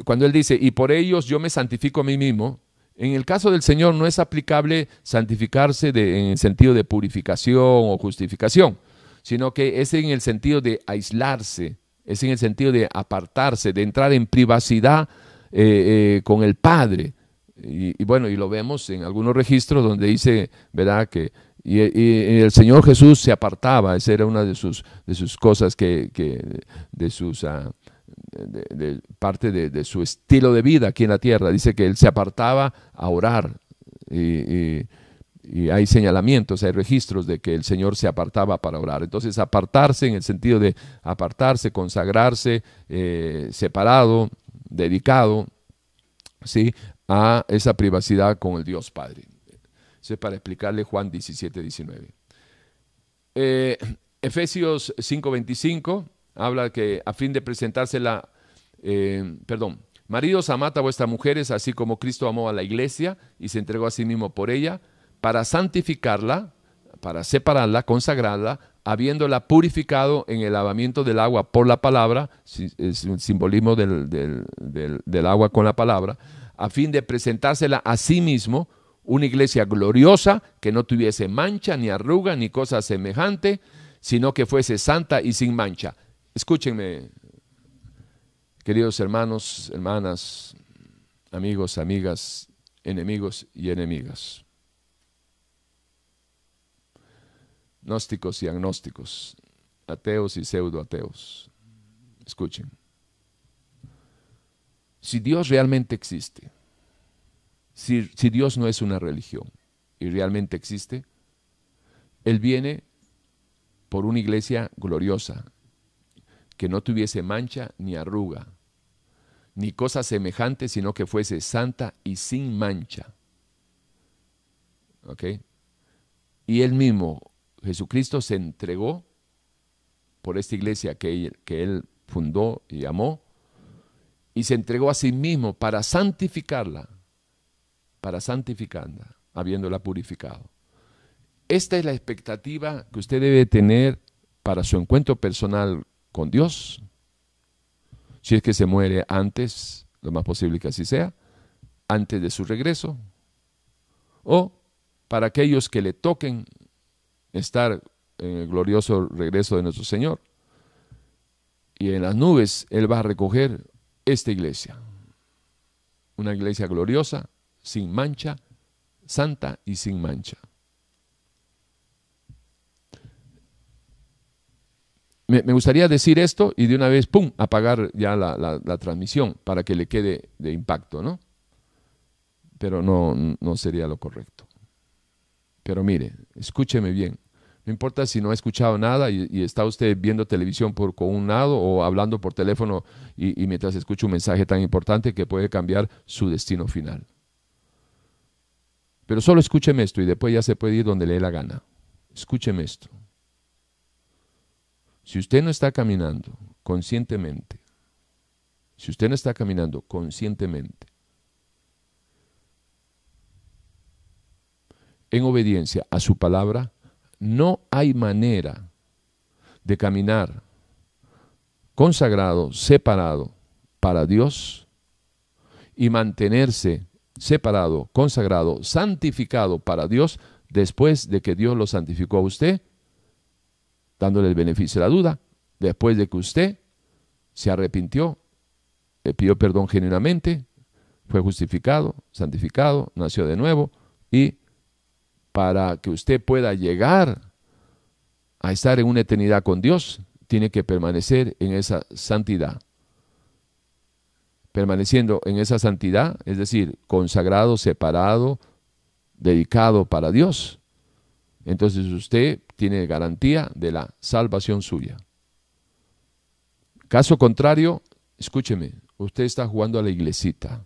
cuando Él dice, y por ellos yo me santifico a mí mismo, en el caso del Señor no es aplicable santificarse en el sentido de purificación o justificación, sino que es en el sentido de aislarse, es en el sentido de apartarse, de entrar en privacidad eh, eh, con el Padre. Y, bueno, y lo vemos en algunos registros donde dice, ¿verdad? Que y, el Señor Jesús se apartaba, esa era una de sus, de sus cosas que, de sus... Ah, de, parte de, su estilo de vida aquí en la tierra. Dice que él se apartaba a orar. Y, hay señalamientos, hay registros de que el Señor se apartaba para orar. Entonces, apartarse en el sentido de apartarse, consagrarse, eh, separado, dedicado, ¿sí? A esa privacidad con el Dios Padre. Eso es para explicarle Juan 17, 19. Eh, Efesios 5:25 habla que a fin de presentársela, eh, perdón, maridos amad a vuestras mujeres así como Cristo amó a la iglesia y se entregó a sí mismo por ella, para santificarla, para separarla, consagrarla, habiéndola purificado en el lavamiento del agua por la palabra, es un simbolismo del, del agua con la palabra, a fin de presentársela a sí mismo, una iglesia gloriosa que no tuviese mancha, ni arruga, ni cosa semejante, sino que fuese santa y sin mancha. Escúchenme, queridos hermanos, hermanas, amigos, amigas, enemigos y enemigas. Gnósticos y agnósticos, ateos y pseudoateos. Escuchen si Dios realmente existe, si, Dios no es una religión y realmente existe, Él viene por una iglesia gloriosa, que no tuviese mancha ni arruga, ni cosa semejante, sino que fuese santa y sin mancha. ¿Ok? Y Él mismo, Jesucristo, se entregó por esta iglesia que que él fundó y amó y se entregó a sí mismo para santificarla, para santificarla, habiéndola purificado. Esta es la expectativa que usted debe tener para su encuentro personal con Dios, si es que se muere antes, lo más posible que así sea, antes de su regreso, o para aquellos que le toquen estar en el glorioso regreso de nuestro Señor. Y en las nubes Él va a recoger esta iglesia, una iglesia gloriosa, sin mancha, santa y sin mancha. Me, gustaría decir esto y de una vez, ¡pum!, apagar ya la, la transmisión para que le quede de impacto, ¿no? Pero no, no sería lo correcto. Pero mire, escúcheme bien. No importa si no ha escuchado nada y, está usted viendo televisión por, con un lado o hablando por teléfono y, mientras escucha un mensaje tan importante que puede cambiar su destino final. Pero solo escúcheme esto y después ya se puede ir donde le dé la gana. Escúcheme esto. Si usted no está caminando conscientemente, si usted no está caminando conscientemente en obediencia a su palabra, no hay manera de caminar consagrado, separado para Dios y mantenerse separado, consagrado, santificado para Dios después de que Dios lo santificó a usted, dándole el beneficio de la duda, después de que usted se arrepintió, le pidió perdón genuinamente, fue justificado, santificado, nació de nuevo y para que usted pueda llegar a estar en una eternidad con Dios, tiene que permanecer en esa santidad. Permaneciendo en esa santidad, es decir, consagrado, separado, dedicado para Dios, entonces usted tiene garantía de la salvación suya. Caso contrario, escúcheme, usted está jugando a la iglesita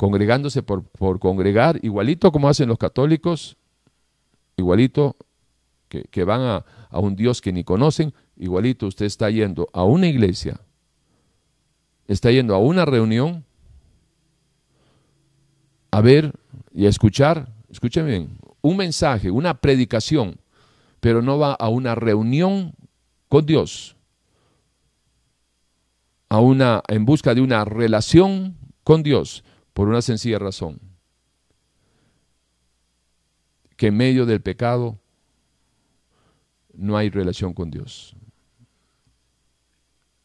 congregándose por, congregar, igualito como hacen los católicos, igualito que, van a, a un Dios que ni conocen, igualito usted está yendo a una iglesia, está yendo a una reunión a ver y a escuchar, escúcheme bien, un mensaje, una predicación, pero no va a una reunión con Dios, a una en busca de una relación con Dios, por una sencilla razón, que en medio del pecado no hay relación con Dios.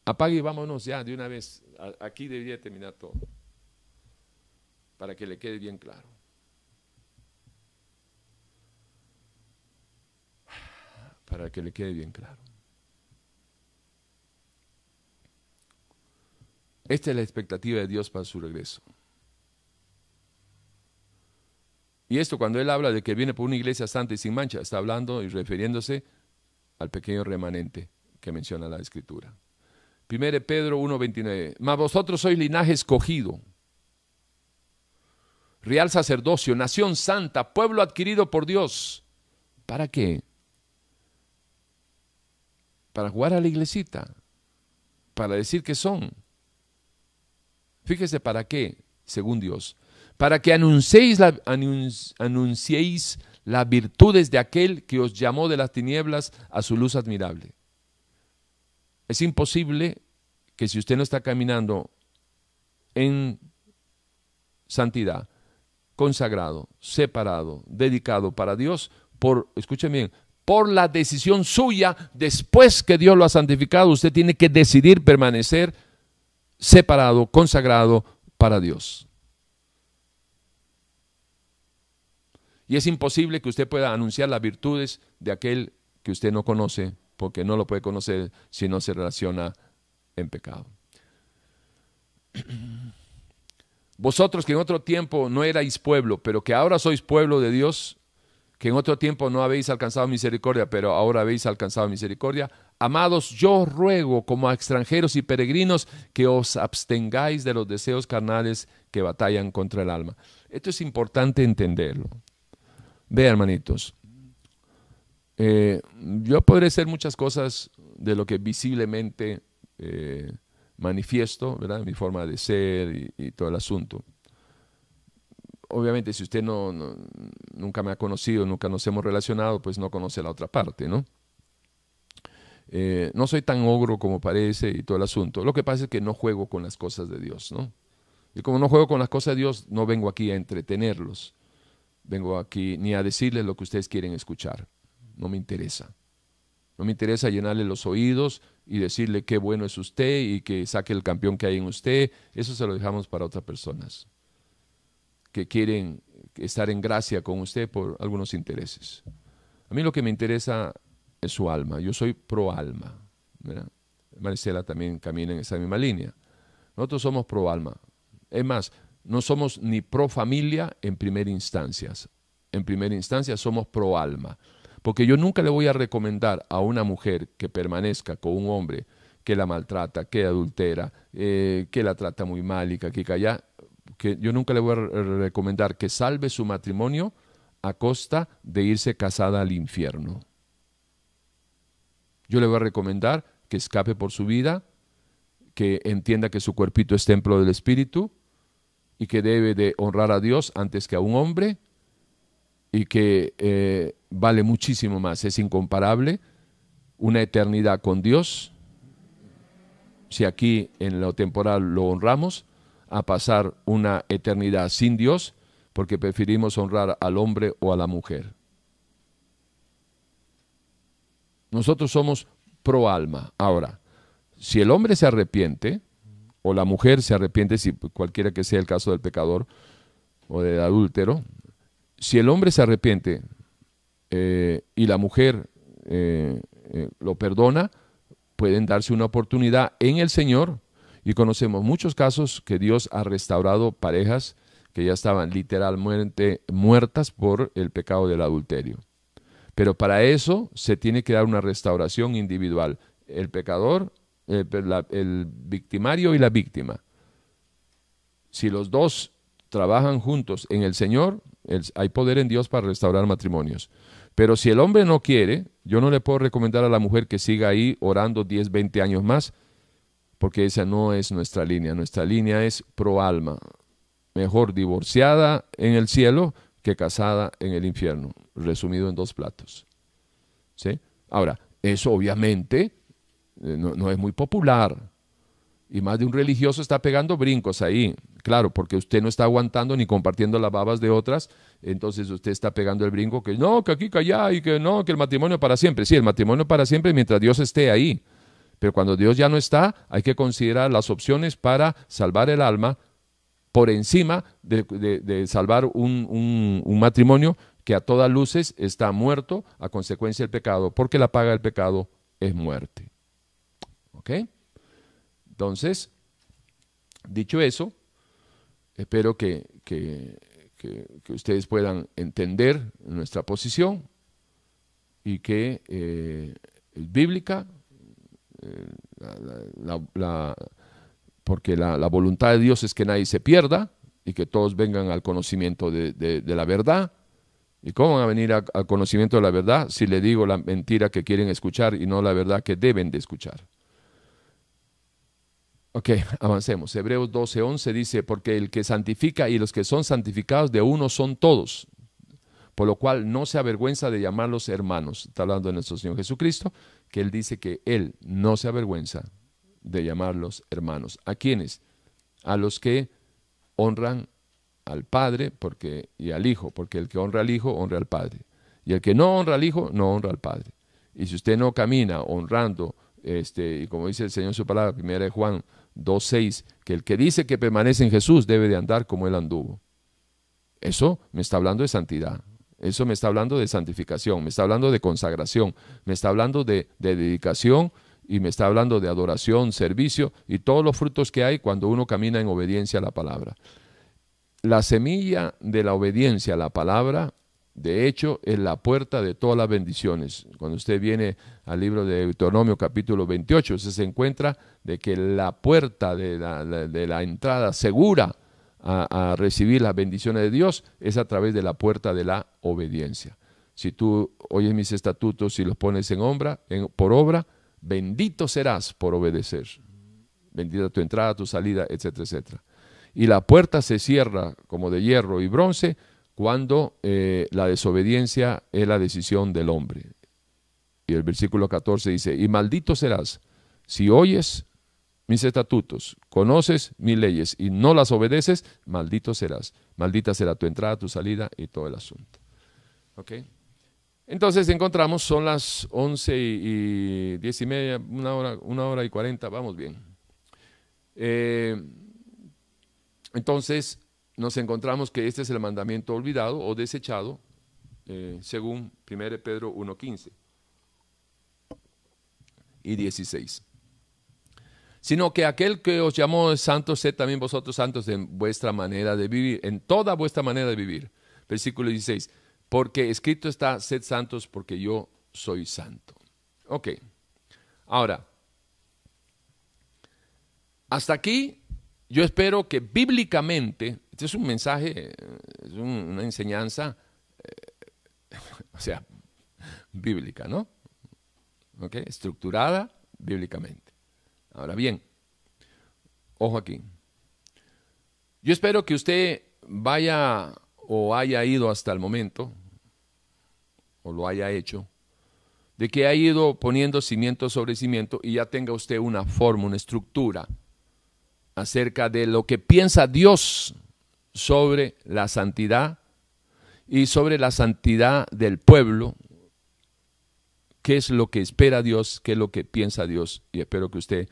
Apague y vámonos ya de una vez. Aquí debería terminar todo. Para que le quede bien claro. Para que le quede bien claro. Esta es la expectativa de Dios para su regreso. Y esto cuando él habla de que viene por una iglesia santa y sin mancha, está hablando y refiriéndose al pequeño remanente que menciona la escritura. 1 Pedro 1:29. Mas vosotros sois linaje escogido, real sacerdocio, nación santa, pueblo adquirido por Dios. ¿Para qué? Para jugar a la iglesita, para decir que son. Fíjese para qué, según Dios para que anunciéis, la, anunciéis las virtudes de aquel que os llamó de las tinieblas a su luz admirable. Es imposible que si usted no está caminando en santidad, consagrado, separado, dedicado para Dios, por, escuchen bien, por la decisión suya, después que Dios lo ha santificado, usted tiene que decidir permanecer separado, consagrado para Dios. Y es imposible que usted pueda anunciar las virtudes de aquel que usted no conoce, porque no lo puede conocer si no se relaciona en pecado. Vosotros que en otro tiempo no erais pueblo, pero que ahora sois pueblo de Dios, que en otro tiempo no habéis alcanzado misericordia, pero ahora habéis alcanzado misericordia, amados, yo ruego como a extranjeros y peregrinos que os abstengáis de los deseos carnales que batallan contra el alma. Esto es importante entenderlo. Ve, hermanitos, eh, yo podré ser muchas cosas de lo que visiblemente eh, manifiesto, ¿verdad? Mi forma de ser y, todo el asunto. Obviamente, si usted no, nunca me ha conocido, nunca nos hemos relacionado, pues no conoce la otra parte, ¿no? eh, no soy tan ogro como parece y todo el asunto. Lo que pasa es que no juego con las cosas de Dios, ¿no? Y como no juego con las cosas de Dios, no vengo aquí a entretenerlos. Vengo aquí ni a decirles lo que ustedes quieren escuchar. No me interesa. No me interesa llenarle los oídos y decirle qué bueno es usted y que saque el campeón que hay en usted. Eso se lo dejamos para otras personas que quieren estar en gracia con usted por algunos intereses. A mí lo que me interesa es su alma. Yo soy pro alma. Maricela también camina en esa misma línea. Nosotros somos pro alma. Es más, no somos ni pro familia en primera instancia. En primera instancia somos pro alma. Porque yo nunca le voy a recomendar a una mujer que permanezca con un hombre que la maltrata, que adultera, eh, que la trata muy mal y que aquí calla, que yo nunca le voy a recomendar que salve su matrimonio a costa de irse casada al infierno. Yo le voy a recomendar que escape por su vida, que entienda que su cuerpito es templo del Espíritu y que debe de honrar a Dios antes que a un hombre y que eh, vale muchísimo más, es incomparable una eternidad con Dios, si aquí en lo temporal lo honramos, a pasar una eternidad sin Dios, porque preferimos honrar al hombre o a la mujer. Nosotros somos pro alma. Ahora, si el hombre se arrepiente, o la mujer se arrepiente, si cualquiera que sea el caso del pecador o del adúltero, si el hombre se arrepiente eh, y la mujer eh, eh, lo perdona, pueden darse una oportunidad en el Señor. Y conocemos muchos casos que Dios ha restaurado parejas que ya estaban literalmente muertas por el pecado del adulterio. Pero para eso se tiene que dar una restauración individual. El pecador, el victimario y la víctima. Si los dos trabajan juntos en el Señor, hay poder en Dios para restaurar matrimonios. Pero si el hombre no quiere, yo no le puedo recomendar a la mujer que siga ahí orando 10, 20 años más, porque esa no es nuestra línea. Nuestra línea es pro alma. Mejor divorciada en el cielo que casada en el infierno, resumido en dos platos. ¿Sí? Ahora, eso obviamente eh, no es muy popular. Y más de un religioso está pegando brincos ahí. Claro, porque usted no está aguantando ni compartiendo las babas de otras, entonces usted está pegando el brinco que no, que aquí, que allá, y que no, que el matrimonio para siempre. Sí, el matrimonio para siempre mientras Dios esté ahí. Pero cuando Dios ya no está, hay que considerar las opciones para salvar el alma por encima de, salvar un, un matrimonio que a todas luces está muerto a consecuencia del pecado, porque la paga del pecado es muerte. ¿Ok? Entonces, dicho eso, espero que, ustedes puedan entender nuestra posición y que eh, es bíblica, eh, porque la, voluntad de Dios es que nadie se pierda y que todos vengan al conocimiento de, la verdad. ¿Y cómo van a venir al conocimiento de la verdad si le digo la mentira que quieren escuchar y no la verdad que deben de escuchar? Ok, avancemos. Hebreos 12, 11 dice, porque el que santifica y los que son santificados de uno son todos, por lo cual no se avergüenza de llamarlos hermanos. Está hablando de nuestro Señor Jesucristo, que Él dice que Él no se avergüenza de llamarlos hermanos. ¿A quiénes? A los que honran al Padre porque, y al Hijo, porque el que honra al Hijo honra al Padre. Y el que no honra al Hijo no honra al Padre. Y si usted no camina honrando, este, y como dice el Señor en su palabra, primera de Juan 2.6, que el que dice que permanece en Jesús debe de andar como él anduvo. Eso me está hablando de santidad, eso me está hablando de santificación, me está hablando de consagración, me está hablando de, dedicación y me está hablando de adoración, servicio y todos los frutos que hay cuando uno camina en obediencia a la palabra. La semilla de la obediencia a la palabra de hecho, es la puerta de todas las bendiciones. Cuando usted viene al libro de Deuteronomio capítulo 28, usted se encuentra de que la puerta de la, entrada segura a, recibir las bendiciones de Dios es a través de la puerta de la obediencia. Si tú oyes mis estatutos y los pones en obra, por obra, bendito serás por obedecer. Bendita tu entrada, tu salida, etcétera, etcétera. Y la puerta se cierra como de hierro y bronce cuando eh, la desobediencia es la decisión del hombre. Y el versículo 14 dice, y maldito serás si oyes mis estatutos, conoces mis leyes y no las obedeces, maldito serás. Maldita será tu entrada, tu salida y todo el asunto. Entonces encontramos, son las 11 y 10 y media, una hora, una hora y 40, vamos bien. Eh, entonces nos encontramos que este es el mandamiento olvidado o desechado, eh, según 1 Pedro 1.15 y 16 sino que aquel que os llamó santo, sed también vosotros santos en vuestra manera de vivir, en toda vuestra manera de vivir. Versículo 16, porque escrito está, sed santos porque yo soy santo. Ok, ahora, hasta aquí yo espero que bíblicamente, este es un mensaje, es una enseñanza, eh, o sea, bíblica, ¿no? Ok, estructurada bíblicamente. Ahora bien, ojo aquí. Yo espero que usted vaya o haya ido hasta el momento, o lo haya hecho, de que ha ido poniendo cimiento sobre cimiento y ya tenga usted una forma, una estructura acerca de lo que piensa Dios sobre la santidad y sobre la santidad del pueblo, qué es lo que espera Dios, qué es lo que piensa Dios, y espero que usted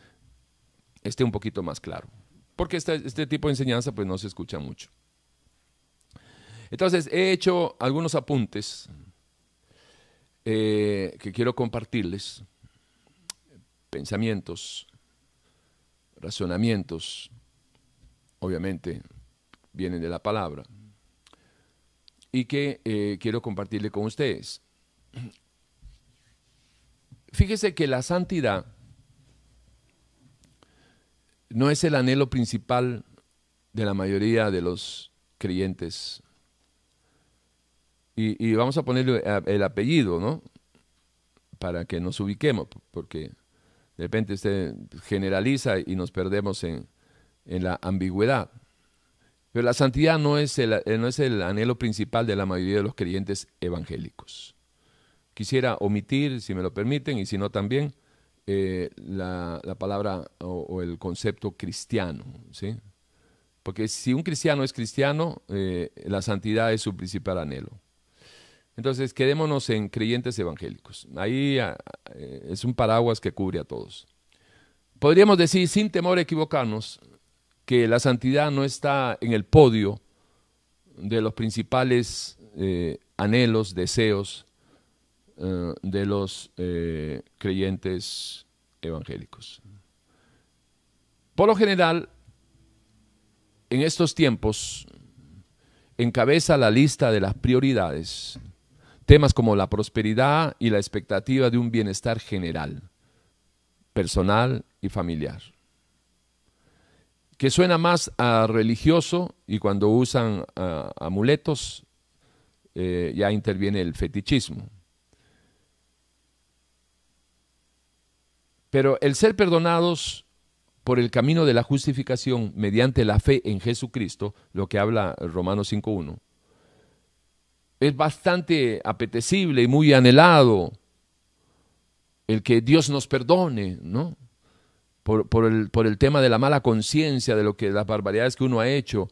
esté un poquito más claro. Porque este, este, tipo de enseñanza pues no se escucha mucho. Entonces, he hecho algunos apuntes eh, que quiero compartirles, pensamientos, razonamientos, obviamente vienen de la palabra, y que eh, quiero compartirle con ustedes. Fíjese que la santidad no es el anhelo principal de la mayoría de los creyentes. Y, vamos a ponerle el apellido, ¿no? Para que nos ubiquemos, porque de repente usted generaliza y nos perdemos en, la ambigüedad. Pero la santidad no es, el, no es el anhelo principal de la mayoría de los creyentes evangélicos. Quisiera omitir, si me lo permiten, y si no también, eh, la, palabra o, el concepto cristiano, ¿sí? Porque si un cristiano es cristiano, eh, la santidad es su principal anhelo. Entonces, quedémonos en creyentes evangélicos. Ahí ah, eh, es un paraguas que cubre a todos. Podríamos decir, sin temor a equivocarnos, que la santidad no está en el podio de los principales anhelos, deseos eh, de los eh, creyentes evangélicos. Por lo general, en estos tiempos, encabeza la lista de las prioridades temas como la prosperidad y la expectativa de un bienestar general, personal y familiar, que suena más a religioso y cuando usan amuletos eh, ya interviene el fetichismo. Pero el ser perdonados por el camino de la justificación mediante la fe en Jesucristo, lo que habla Romanos 5.1, es bastante apetecible y muy anhelado el que Dios nos perdone, ¿no? Por, el, tema de la mala conciencia, de lo que las barbaridades que uno ha hecho.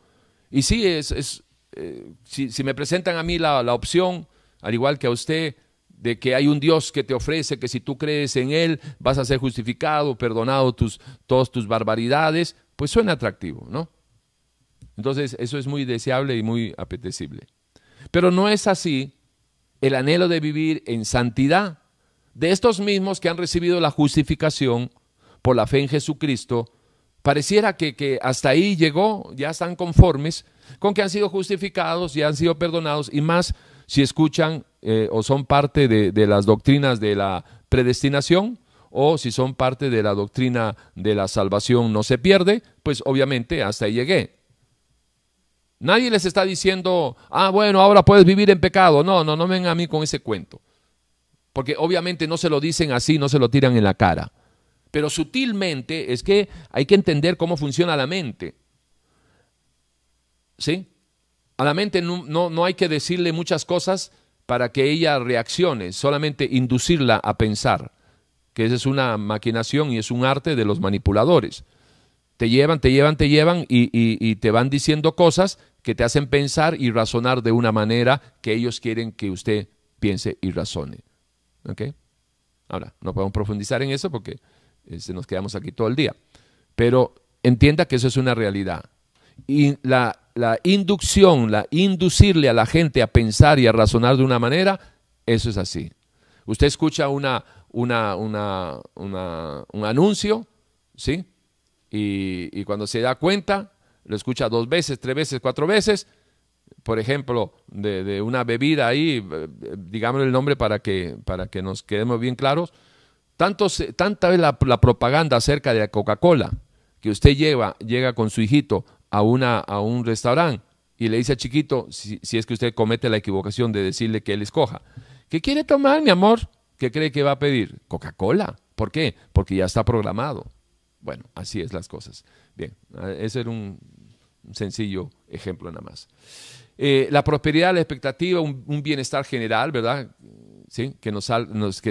Y sí, es, eh, si, si, me presentan a mí la, la opción, al igual que a usted, de que hay un Dios que te ofrece que si tú crees en Él vas a ser justificado, perdonado tus, todas tus barbaridades, pues suena atractivo, ¿no? Entonces eso es muy deseable y muy apetecible. Pero no es así el anhelo de vivir en santidad de estos mismos que han recibido la justificación por la fe en Jesucristo. Pareciera que, que hasta ahí llegó, ya están conformes con que han sido justificados, ya han sido perdonados y más si escuchan eh, o son parte de, las doctrinas de la predestinación o si son parte de la doctrina de la salvación no se pierde, pues obviamente hasta ahí llegué. Nadie les está diciendo, ah, bueno, ahora puedes vivir en pecado. No, no, no vengan a mí con ese cuento. Porque obviamente no se lo dicen así, no se lo tiran en la cara. Pero sutilmente es que hay que entender cómo funciona la mente. ¿Sí? A la mente no, no, hay que decirle muchas cosas para que ella reaccione, solamente inducirla a pensar, que esa es una maquinación y es un arte de los manipuladores. Te llevan, te llevan, te llevan y, te van diciendo cosas que te hacen pensar y razonar de una manera que ellos quieren que usted piense y razone. ¿Ok? Ahora, no podemos profundizar en eso porque este, nos quedamos aquí todo el día. Pero entienda que eso es una realidad. Y la, inducción, la inducirle a la gente a pensar y a razonar de una manera, eso es así. Usted escucha una, una, una, un anuncio, ¿sí? Y, cuando se da cuenta, lo escucha dos veces, tres veces, cuatro veces, por ejemplo, de, una bebida ahí, eh, digamos el nombre para que, para que nos quedemos bien claros, tanta vez la, propaganda acerca de la Coca-Cola, que usted lleva, llega con su hijito a, una, a un restaurante y le dice al chiquito, si, si, es que usted comete la equivocación de decirle que él escoja, ¿qué quiere tomar, mi amor? ¿Qué cree que va a pedir? Coca-Cola. ¿Por qué? Porque ya está programado. Bueno, así es las cosas. Bien, ese era un sencillo ejemplo nada más. Eh, la prosperidad, la expectativa, un, bienestar general, ¿verdad? ¿Sí? Que,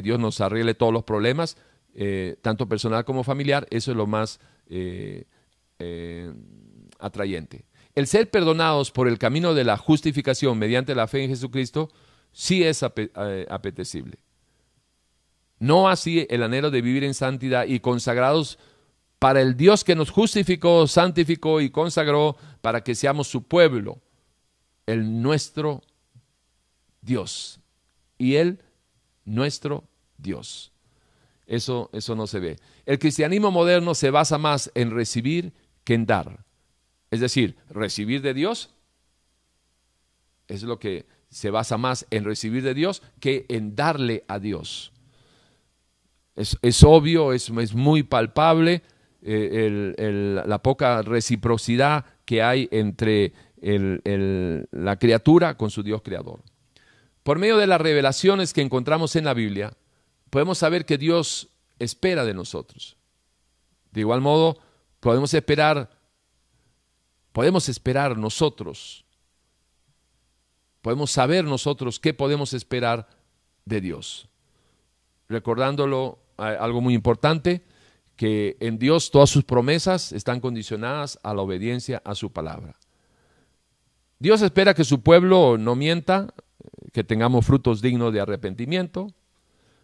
Dios nos arregle todos los problemas, eh, tanto personal como familiar, eso es lo más eh, atrayente. El ser perdonados por el camino de la justificación mediante la fe en Jesucristo sí es apetecible. No así el anhelo de vivir en santidad y consagrados para el Dios que nos justificó, santificó y consagró para que seamos su pueblo, el nuestro Dios. Y Él, nuestro Dios. Eso, eso no se ve. El cristianismo moderno se basa más en recibir que en dar. Es decir, recibir de Dios es lo que se basa más en recibir de Dios que en darle a Dios. Es, obvio, es, es, muy palpable eh, la poca reciprocidad que hay entre la criatura con su Dios creador. Por medio de las revelaciones que encontramos en la Biblia, podemos saber que Dios espera de nosotros. De igual modo, podemos esperar, podemos esperar nosotros, podemos saber nosotros qué podemos esperar de Dios. Recordándolo algo muy importante, que en Dios todas sus promesas están condicionadas a la obediencia a su palabra. Dios espera que su pueblo no mienta, que tengamos frutos dignos de arrepentimiento.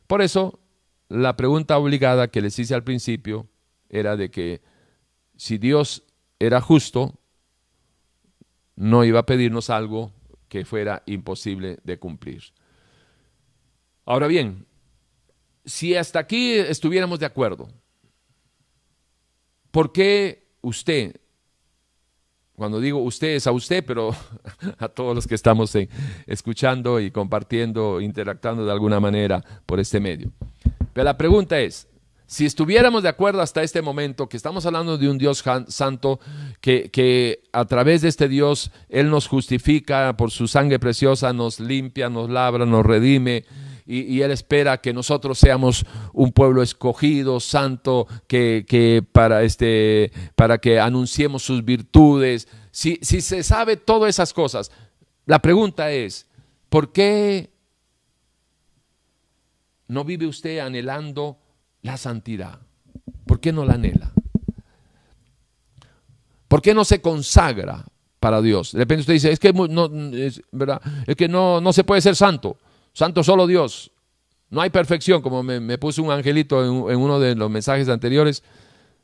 Por eso, la pregunta obligada que les hice al principio era de que si Dios era justo, no iba a pedirnos algo que fuera imposible de cumplir. Ahora bien, si hasta aquí estuviéramos de acuerdo, ¿por qué usted, cuando digo usted es a usted, pero a todos los que estamos escuchando y compartiendo, interactuando de alguna manera por este medio? Pero la pregunta es, si estuviéramos de acuerdo hasta este momento, que estamos hablando de un Dios santo, que, que, a través de este Dios Él nos justifica por su sangre preciosa, nos limpia, nos labra, nos redime, y, Él espera que nosotros seamos un pueblo escogido, santo, que, para, este, para que anunciemos sus virtudes. Si, si se sabe todas esas cosas, la pregunta es, ¿por qué no vive usted anhelando la santidad? ¿Por qué no la anhela? ¿Por qué no se consagra para Dios? De repente usted dice, es que, no, ¿verdad? Es que no, no se puede ser santo. Santo solo Dios. No hay perfección, como me, puso un angelito en, uno de los mensajes anteriores.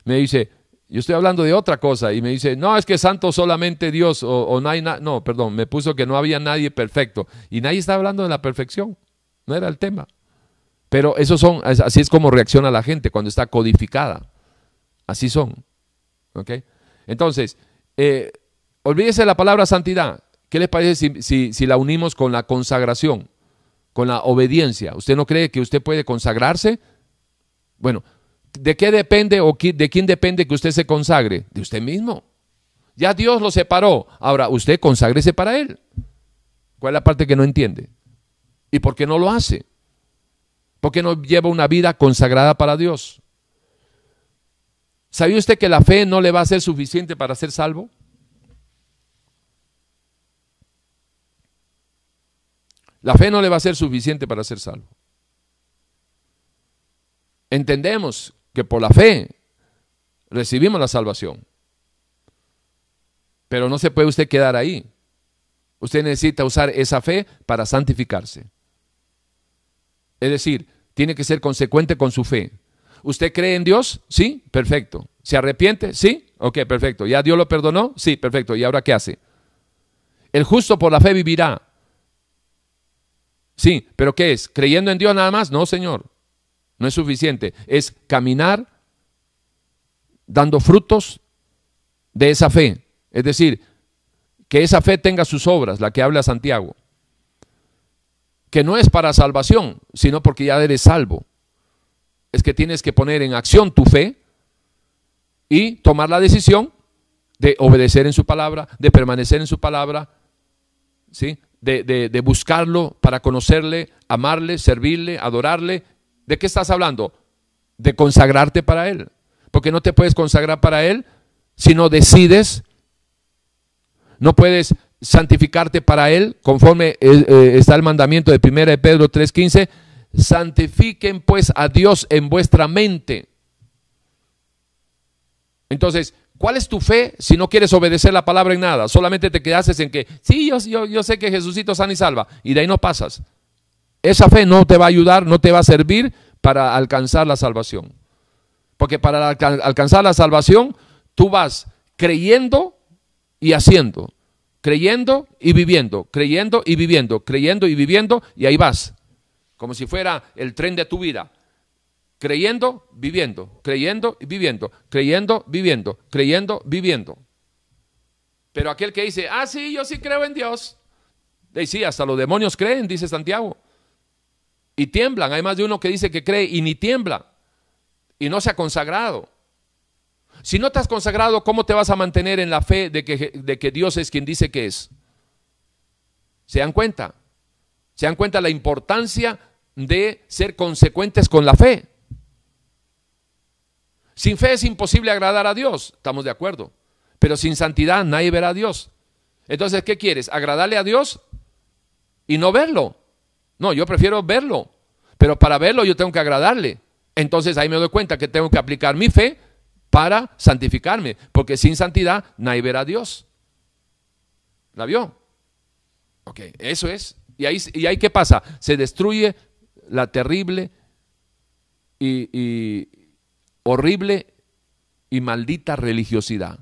Me dice, yo estoy hablando de otra cosa. Y me dice, no, es que santo solamente Dios o, no hay nada. No, perdón, me puso que no había nadie perfecto. Y nadie está hablando de la perfección. No era el tema. Pero eso son, así es como reacciona la gente cuando está codificada. Así son. ¿Ok? Entonces, eh, olvídese la palabra santidad. ¿Qué les parece si la unimos con la consagración? Con la obediencia. ¿Usted no cree que usted puede consagrarse? Bueno, ¿de qué depende o de quién depende que usted se consagre? De usted mismo. Ya Dios lo separó. Ahora, usted conságrese para Él. ¿Cuál es la parte que no entiende? ¿Y por qué no lo hace? ¿Por qué no lleva una vida consagrada para Dios? ¿Sabía usted que la fe no le va a ser suficiente para ser salvo? La fe no le va a ser suficiente para ser salvo. Entendemos que por la fe recibimos la salvación. Pero no se puede usted quedar ahí. Usted necesita usar esa fe para santificarse. Es decir, tiene que ser consecuente con su fe. ¿Usted cree en Dios? Sí, perfecto. ¿Se arrepiente? Sí, ok, perfecto. ¿Ya Dios lo perdonó? Sí, perfecto. ¿Y ahora qué hace? El justo por la fe vivirá. Sí, pero ¿qué es? ¿Creyendo en Dios nada más? No, Señor. No es suficiente. Es caminar dando frutos de esa fe. Es decir, que esa fe tenga sus obras, la que habla Santiago. Que no es para salvación, sino porque ya eres salvo. Es que tienes que poner en acción tu fe y tomar la decisión de obedecer en su palabra, de permanecer en su palabra, ¿sí? De, de buscarlo para conocerle, amarle, servirle, adorarle. ¿De qué estás hablando? De consagrarte para Él porque no te puedes consagrar para Él si no decides. No puedes santificarte para Él, conforme eh, eh, está el mandamiento de 1 de Pedro 3:15. Santifiquen pues a Dios en vuestra mente. Entonces, ¿cuál es tu fe si no quieres obedecer la palabra en nada? Solamente te quedas en que, sí, yo, yo, yo sé que Jesucito sana y salva, y de ahí no pasas. Esa fe no te va a ayudar, no te va a servir para alcanzar la salvación. Porque para alcanzar la salvación, tú vas creyendo y haciendo, creyendo y viviendo, creyendo y viviendo, creyendo y viviendo, y ahí vas, como si fuera el tren de tu vida. Creyendo, viviendo, creyendo y viviendo, creyendo, viviendo, creyendo, viviendo. Pero aquel que dice, ah, sí, yo sí creo en Dios. Y sí, hasta los demonios creen, dice Santiago. Y tiemblan. Hay más de uno que dice que cree y ni tiembla y no se ha consagrado. Si no te has consagrado, ¿cómo te vas a mantener en la fe de que, de que Dios es quien dice que es? ¿Se dan cuenta? ¿Se dan cuenta la importancia de ser consecuentes con la fe? Sin fe es imposible agradar a Dios, estamos de acuerdo. Pero sin santidad nadie verá a Dios. Entonces, ¿qué quieres? ¿Agradarle a Dios y no verlo? No, yo prefiero verlo. Pero para verlo yo tengo que agradarle. Entonces ahí me doy cuenta que tengo que aplicar mi fe para santificarme, porque sin santidad nadie verá a Dios. ¿La vio? Ok, eso es. ¿Y ahí, y ahí qué pasa? Se destruye la terrible y, y horrible y maldita religiosidad.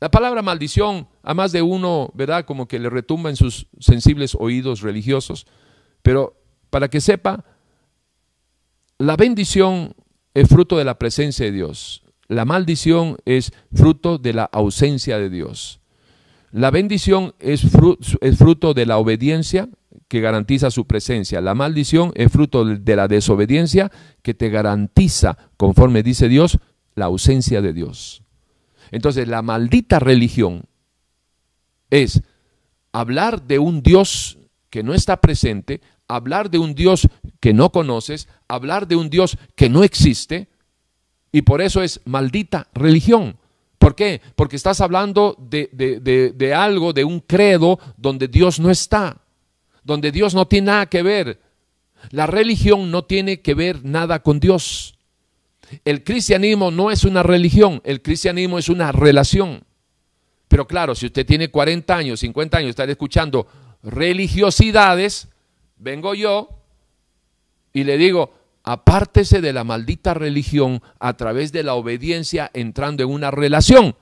La palabra maldición a más de uno, ¿verdad? Como que le retumba en sus sensibles oídos religiosos. Pero para que sepa, la bendición es fruto de la presencia de Dios. La maldición es fruto de la ausencia de Dios. La bendición es fruto, de la obediencia que garantiza su presencia. La maldición es fruto de la desobediencia que te garantiza, conforme dice Dios, la ausencia de Dios. Entonces, la maldita religión es hablar de un Dios que no está presente, hablar de un Dios que no conoces, hablar de un Dios que no existe, y por eso es maldita religión. ¿Por qué? Porque estás hablando de, de, algo, de un credo donde Dios no está, donde Dios no tiene nada que ver. La religión no tiene que ver nada con Dios. El cristianismo no es una religión, el cristianismo es una relación. Pero claro, si usted tiene 40 años, 50 años, está escuchando religiosidades, vengo yo y le digo, apártese de la maldita religión a través de la obediencia entrando en una relación.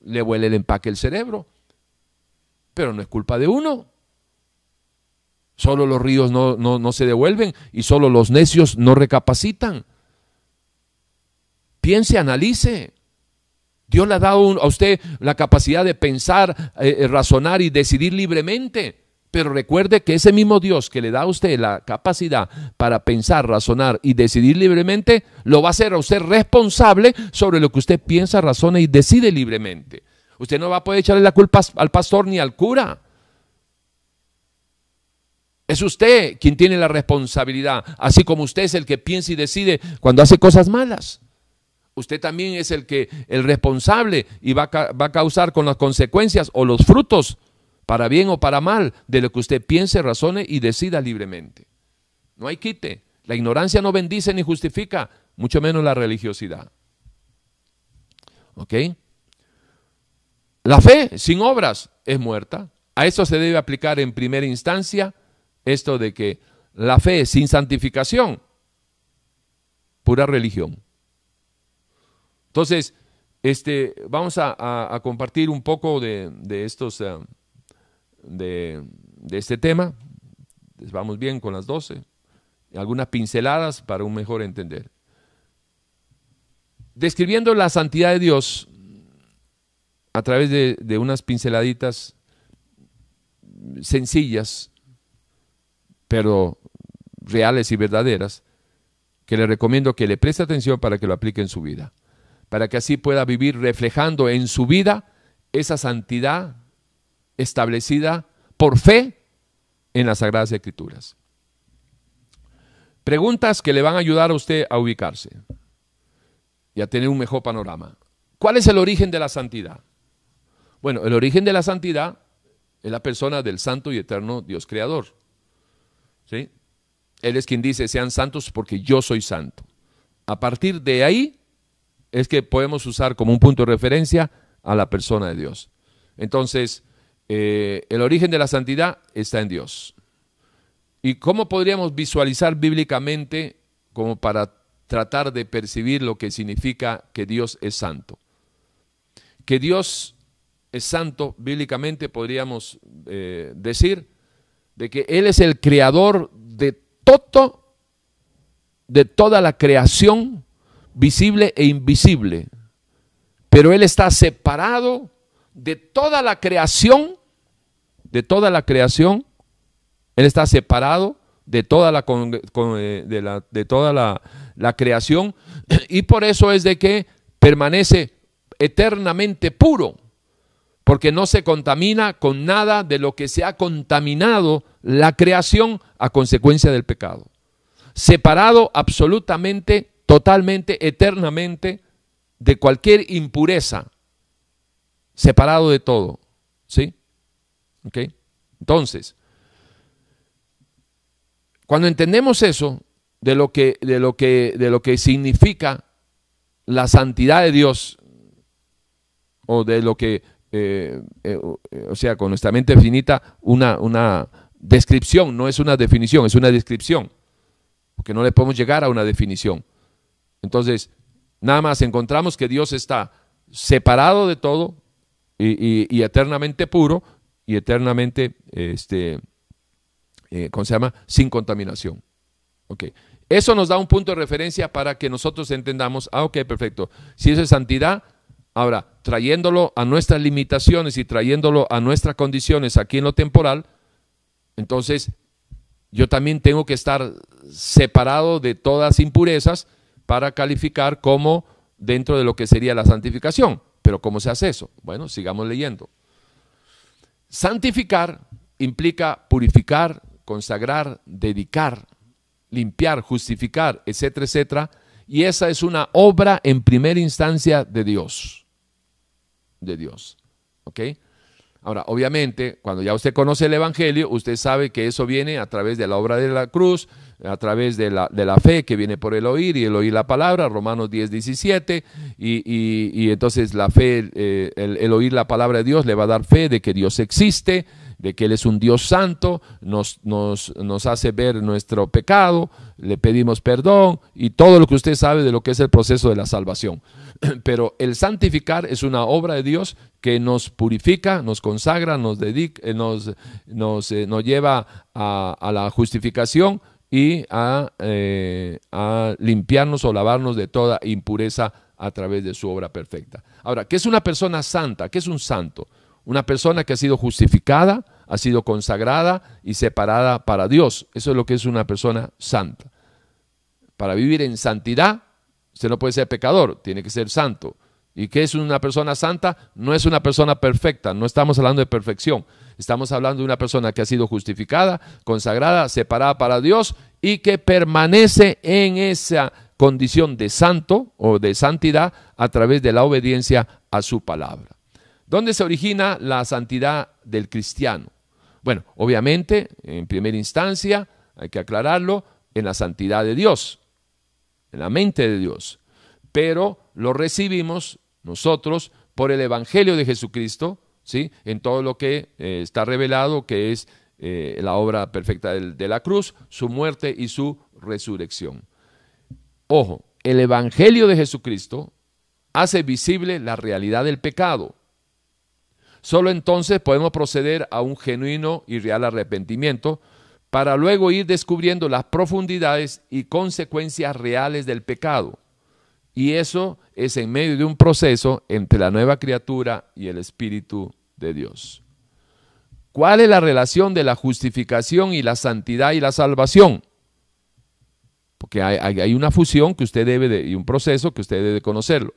Le huele el empaque el cerebro. Pero no es culpa de uno. Solo los ríos no, no, se devuelven y solo los necios no recapacitan. Piense, analice. Dios le ha dado a usted la capacidad de pensar, eh, razonar y decidir libremente. Pero recuerde que ese mismo Dios que le da a usted la capacidad para pensar, razonar y decidir libremente, lo va a hacer a usted responsable sobre lo que usted piensa, razona y decide libremente. Usted no va a poder echarle la culpa al pastor ni al cura. Es usted quien tiene la responsabilidad, así como usted es el que piensa y decide cuando hace cosas malas. Usted también es el que el responsable y va a, va a causar con las consecuencias o los frutos para bien o para mal, de lo que usted piense, razone y decida libremente. No hay quite. La ignorancia no bendice ni justifica, mucho menos la religiosidad. ¿Ok? La fe sin obras es muerta. A eso se debe aplicar en primera instancia esto de que la fe sin santificación, pura religión. Entonces, este, vamos a, compartir un poco de, estos, eh, de, de, este tema. Vamos bien con las 12. Algunas pinceladas para un mejor entender. Describiendo la santidad de Dios a través de, de unas pinceladitas sencillas, pero reales y verdaderas, que le recomiendo que le preste atención para que lo aplique en su vida para que así pueda vivir reflejando en su vida esa santidad establecida por fe en las Sagradas Escrituras. Preguntas que le van a ayudar a usted a ubicarse y a tener un mejor panorama. ¿Cuál es el origen de la santidad? Bueno, el origen de la santidad es la persona del santo y eterno Dios creador. Él es quien dice, sean santos porque yo soy santo. A partir de ahí es que podemos usar como un punto de referencia a la persona de Dios. Entonces, eh, el origen de la santidad está en Dios. ¿Y cómo podríamos visualizar bíblicamente como para tratar de percibir lo que significa que Dios es santo? Que Dios es santo, bíblicamente podríamos eh, decir, de que Él es el creador de todo, de toda la creación visible e invisible, pero Él está separado de toda la creación, de toda la creación, Él está separado de toda la, eh, de, la, de toda la, la creación. Y por eso es de que permanece eternamente puro, porque no se contamina con nada de lo que se ha contaminado la creación a consecuencia del pecado. Separado absolutamente totalmente, eternamente, de cualquier impureza, separado de todo. ¿Sí? ¿Ok? Entonces, cuando entendemos eso, de lo que, de lo que, de lo que significa la santidad de Dios, o de lo que, eh, eh, o sea, con nuestra mente finita, una, una descripción, no es una definición, es una descripción, porque no le podemos llegar a una definición. Entonces, nada más encontramos que Dios está separado de todo y, eternamente puro y eternamente, este, eh, ¿cómo se llama? Sin contaminación. Ok. Eso nos da un punto de referencia para que nosotros entendamos, ah, ok, perfecto. Si eso es santidad, ahora, trayéndolo a nuestras limitaciones y trayéndolo a nuestras condiciones aquí en lo temporal, entonces yo también tengo que estar separado de todas impurezas para calificar como dentro de lo que sería la santificación. Pero ¿cómo se hace eso? Bueno, sigamos leyendo. Santificar implica purificar, consagrar, dedicar, limpiar, justificar, etcétera, etcétera. Y esa es una obra en primera instancia de Dios. De Dios. ¿Ok? Ahora, obviamente, cuando ya usted conoce el Evangelio, usted sabe que eso viene a través de la obra de la cruz, a través de la, de la fe que viene por el oír y el oír la palabra, Romanos 10, 17, y, entonces la fe, eh, el, oír la palabra de Dios le va a dar fe de que Dios existe, de que Él es un Dios santo, nos, nos, nos hace ver nuestro pecado, le pedimos perdón y todo lo que usted sabe de lo que es el proceso de la salvación. Pero el santificar es una obra de Dios que nos purifica, nos consagra, nos, dedica, eh, nos, nos, eh, nos lleva a, a, la justificación y a, eh, a limpiarnos o lavarnos de toda impureza a través de su obra perfecta. Ahora, ¿qué es una persona santa? ¿Qué es un santo? Una persona que ha sido justificada, ha sido consagrada y separada para Dios. Eso es lo que es una persona santa. Para vivir en santidad, usted no puede ser pecador, tiene que ser santo. ¿Y qué es una persona santa? No es una persona perfecta, no estamos hablando de perfección. Estamos hablando de una persona que ha sido justificada, consagrada, separada para Dios y que permanece en esa condición de santo o de santidad a través de la obediencia a su palabra. ¿Dónde se origina la santidad del cristiano. Bueno, obviamente, en primera instancia, hay que aclararlo, en la santidad de Dios, en la mente de Dios. Pero lo recibimos nosotros por el Evangelio de Jesucristo, ¿sí? en todo lo que eh, está revelado, que es eh, la obra perfecta de la cruz, su muerte y su resurrección. Ojo, el Evangelio de Jesucristo hace visible la realidad del pecado. Solo entonces podemos proceder a un genuino y real arrepentimiento para luego ir descubriendo las profundidades y consecuencias reales del pecado. Y eso es en medio de un proceso entre la nueva criatura y el Espíritu de Dios. ¿Cuál es la relación de la justificación y la santidad y la salvación? Porque hay, una fusión que usted debe de, y un proceso que usted debe conocerlo.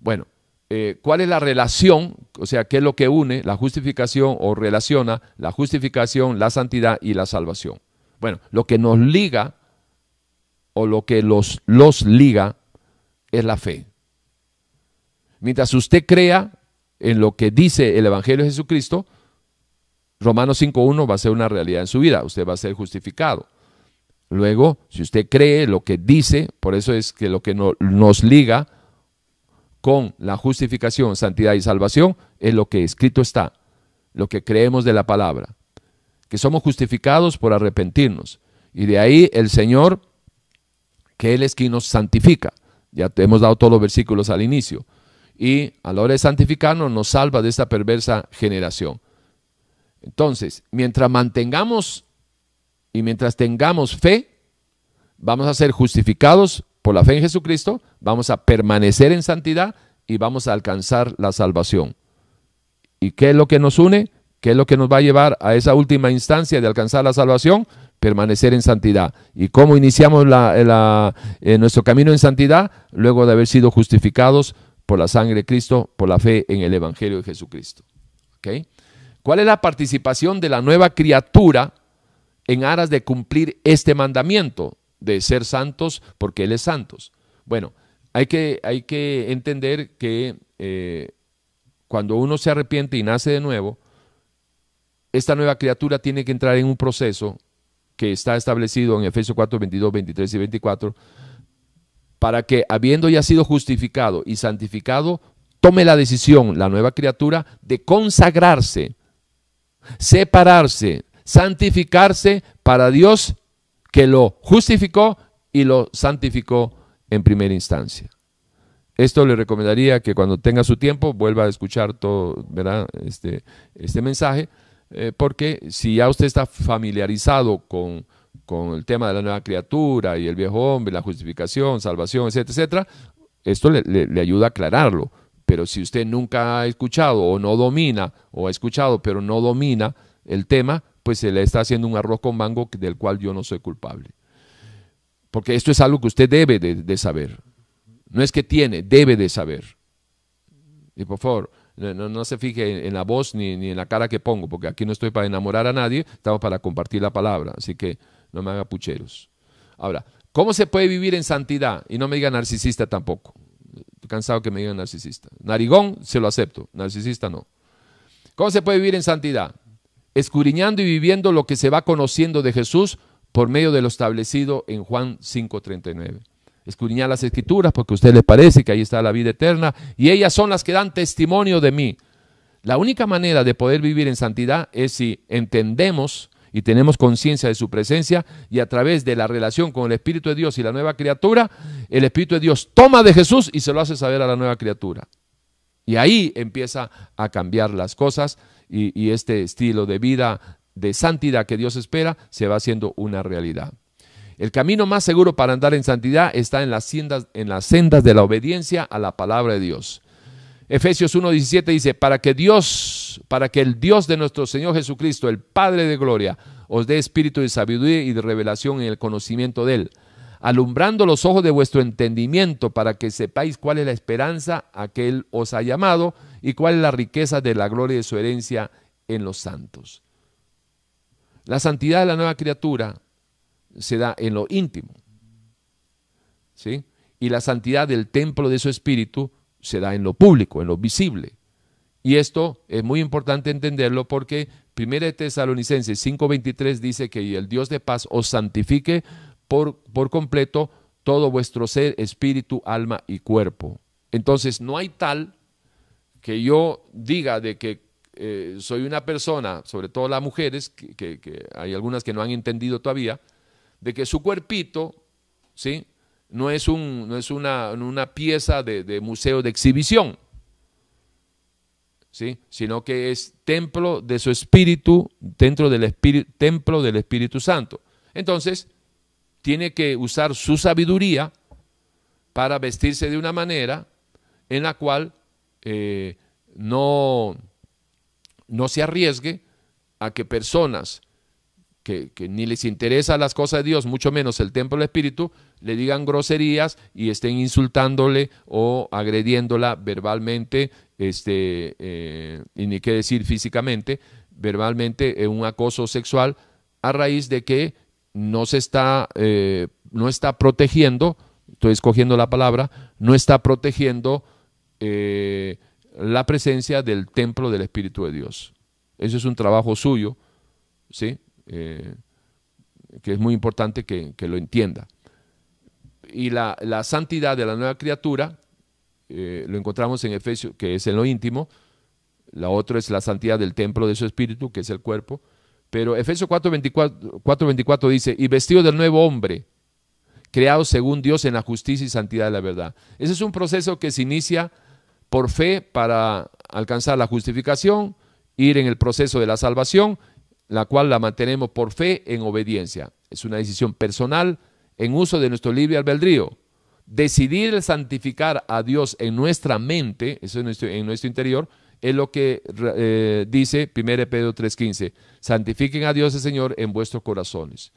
Bueno, eh, ¿cuál es la relación? O sea, ¿qué es lo que une la justificación o relaciona la justificación, la santidad y la salvación? Bueno, lo que nos liga o lo que los, los liga es la fe. Mientras usted crea en lo que dice el Evangelio de Jesucristo, Romanos 5.1 va a ser una realidad en su vida, usted va a ser justificado. Luego, si usted cree lo que dice, por eso es que lo que nos liga con la justificación, santidad y salvación es lo que escrito está, lo que creemos de la palabra, que somos justificados por arrepentirnos. Y de ahí el Señor, que Él es quien nos santifica. Ya te hemos dado todos los versículos al inicio. Y a la hora de santificarnos nos salva de esta perversa generación. Entonces, mientras mantengamos y mientras tengamos fe, vamos a ser justificados por la fe en Jesucristo, vamos a permanecer en santidad y vamos a alcanzar la salvación. ¿Y qué es lo que nos une? ¿Qué es lo que nos va a llevar a esa última instancia de alcanzar la salvación? Permanecer en santidad. ¿Y cómo iniciamos nuestro camino en santidad? Luego de haber sido justificados por la sangre de Cristo, por la fe en el Evangelio de Jesucristo. ¿Cuál es la participación de la nueva criatura en aras de cumplir este mandamiento de ser santos porque Él es santos? Bueno, hay que, hay que entender que eh, cuando uno se arrepiente y nace de nuevo, esta nueva criatura tiene que entrar en un proceso que está establecido en Efesios 4, 22, 23 y 24, para que habiendo ya sido justificado y santificado, tome la decisión, la nueva criatura, de consagrarse, separarse, santificarse para Dios que lo justificó y lo santificó en primera instancia. Esto le recomendaría que cuando tenga su tiempo vuelva a escuchar todo, ¿verdad? Este, este mensaje, eh, porque si ya usted está familiarizado con, el tema de la nueva criatura y el viejo hombre, la justificación, salvación, etcétera, etcétera, esto le ayuda a aclararlo. Pero si usted nunca ha escuchado o no domina, o ha escuchado pero no domina el tema, pues se le está haciendo un arroz con mango del cual yo no soy culpable. Porque esto es algo que usted debe de, saber. No es que tiene, debe de saber. Y por favor, no, se fije en, la voz ni, ni, en la cara que pongo, porque aquí no estoy para enamorar a nadie, estamos para compartir la palabra. Así que no me haga pucheros. Ahora, ¿cómo se puede vivir en santidad? Y no me diga narcisista tampoco. Estoy cansado que me digan narcisista. Narigón se lo acepto, narcisista no. ¿Cómo se puede vivir en santidad? Escudriñando y viviendo lo que se va conociendo de Jesús por medio de lo establecido en Juan 5:39. Escudriñar las escrituras porque a usted le parece que ahí está la vida eterna y ellas son las que dan testimonio de mí. La única manera de poder vivir en santidad es si entendemos y tenemos conciencia de su presencia y a través de la relación con el Espíritu de Dios y la nueva criatura, el Espíritu de Dios toma de Jesús y se lo hace saber a la nueva criatura. Y ahí empieza a cambiar las cosas y, este estilo de vida de santidad que Dios espera se va haciendo una realidad. El camino más seguro para andar en santidad está en las, sendas, en las sendas de la obediencia a la palabra de Dios. Efesios 1:17 dice, para que Dios, para que el Dios de nuestro Señor Jesucristo, el Padre de gloria, os dé espíritu de sabiduría y de revelación en el conocimiento de Él, alumbrando los ojos de vuestro entendimiento para que sepáis cuál es la esperanza a que Él os ha llamado y cuál es la riqueza de la gloria de su herencia en los santos. La santidad de la nueva criatura se da en lo íntimo. ¿sí? Y la santidad del templo de su espíritu se da en lo público, en lo visible. Y esto es muy importante entenderlo porque 1 Tesalonicenses 5:23 dice que el Dios de paz os santifique por, por completo todo vuestro ser, espíritu, alma y cuerpo. Entonces no hay tal que yo diga de que eh, soy una persona, sobre todo las mujeres, que, hay algunas que no han entendido todavía, de que su cuerpito, ¿sí? No es, un, no es una, una pieza de, museo de exhibición, ¿sí? Sino que es templo de su espíritu, dentro del espíritu, templo del Espíritu Santo. Entonces, tiene que usar su sabiduría para vestirse de una manera en la cual eh, no, no se arriesgue a que personas que, ni les interesa las cosas de Dios, mucho menos el templo del Espíritu, le digan groserías y estén insultándole o agrediéndola verbalmente, este, eh, y ni qué decir físicamente, verbalmente en un acoso sexual a raíz de que no se está, eh, no está protegiendo, estoy escogiendo la palabra, no está protegiendo eh, la presencia del templo del Espíritu de Dios. Eso es un trabajo suyo, ¿sí? Eh, que es muy importante que, lo entienda. Y la, santidad de la nueva criatura eh, lo encontramos en Efesios, que es en lo íntimo. La otra es la santidad del templo de su espíritu, que es el cuerpo. Pero Efesios 4:24 4, dice, y vestido del nuevo hombre, creado según Dios en la justicia y santidad de la verdad. Ese es un proceso que se inicia por fe para alcanzar la justificación, ir en el proceso de la salvación, la cual la mantenemos por fe en obediencia. Es una decisión personal en uso de nuestro libre albedrío. Decidir santificar a Dios en nuestra mente, eso en nuestro, en nuestro interior, es lo que eh, dice 1 Pedro 3:15. Santifiquen a Dios el Señor en vuestros corazones.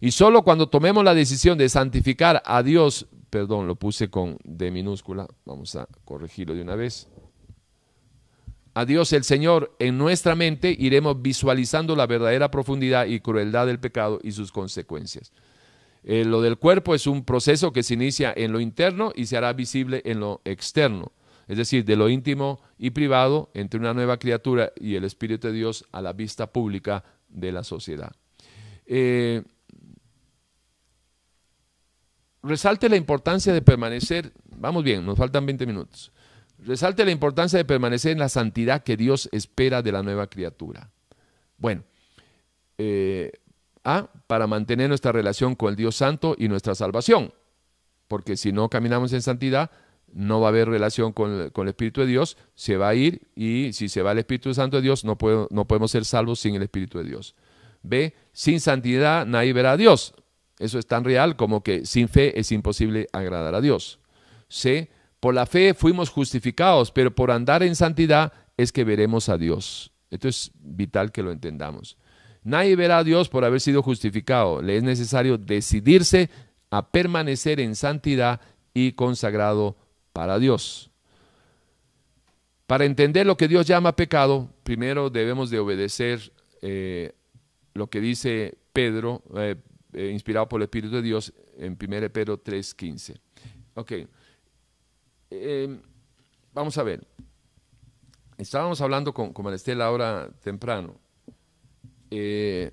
Y solo cuando tomemos la decisión de santificar a Dios perdón, lo puse con D minúscula, vamos a corregirlo de una vez. A Dios el Señor en nuestra mente iremos visualizando la verdadera profundidad y crueldad del pecado y sus consecuencias. Eh, lo del cuerpo es un proceso que se inicia en lo interno y se hará visible en lo externo, es decir, de lo íntimo y privado entre una nueva criatura y el Espíritu de Dios a la vista pública de la sociedad. Eh, resalte la importancia de permanecer, vamos bien, nos faltan 20 minutos, resalte la importancia de permanecer en la santidad que Dios espera de la nueva criatura. Bueno, eh, A, para mantener nuestra relación con el Dios Santo y nuestra salvación, porque si no caminamos en santidad, no va a haber relación con, el Espíritu de Dios, se va a ir y si se va el Espíritu Santo de Dios, no, no podemos ser salvos sin el Espíritu de Dios. B, sin santidad nadie verá a Dios. Eso es tan real como que sin fe es imposible agradar a Dios. C. Por la fe fuimos justificados, pero por andar en santidad es que veremos a Dios. Esto es vital que lo entendamos. Nadie verá a Dios por haber sido justificado. Le es necesario decidirse a permanecer en santidad y consagrado para Dios. Para entender lo que Dios llama pecado, primero debemos de obedecer eh, lo que dice Pedro, eh, eh, inspirado por el Espíritu de Dios en 1 Pedro 3.15. Ok. Eh, vamos a ver. Estábamos hablando con, con Maristela ahora temprano, eh,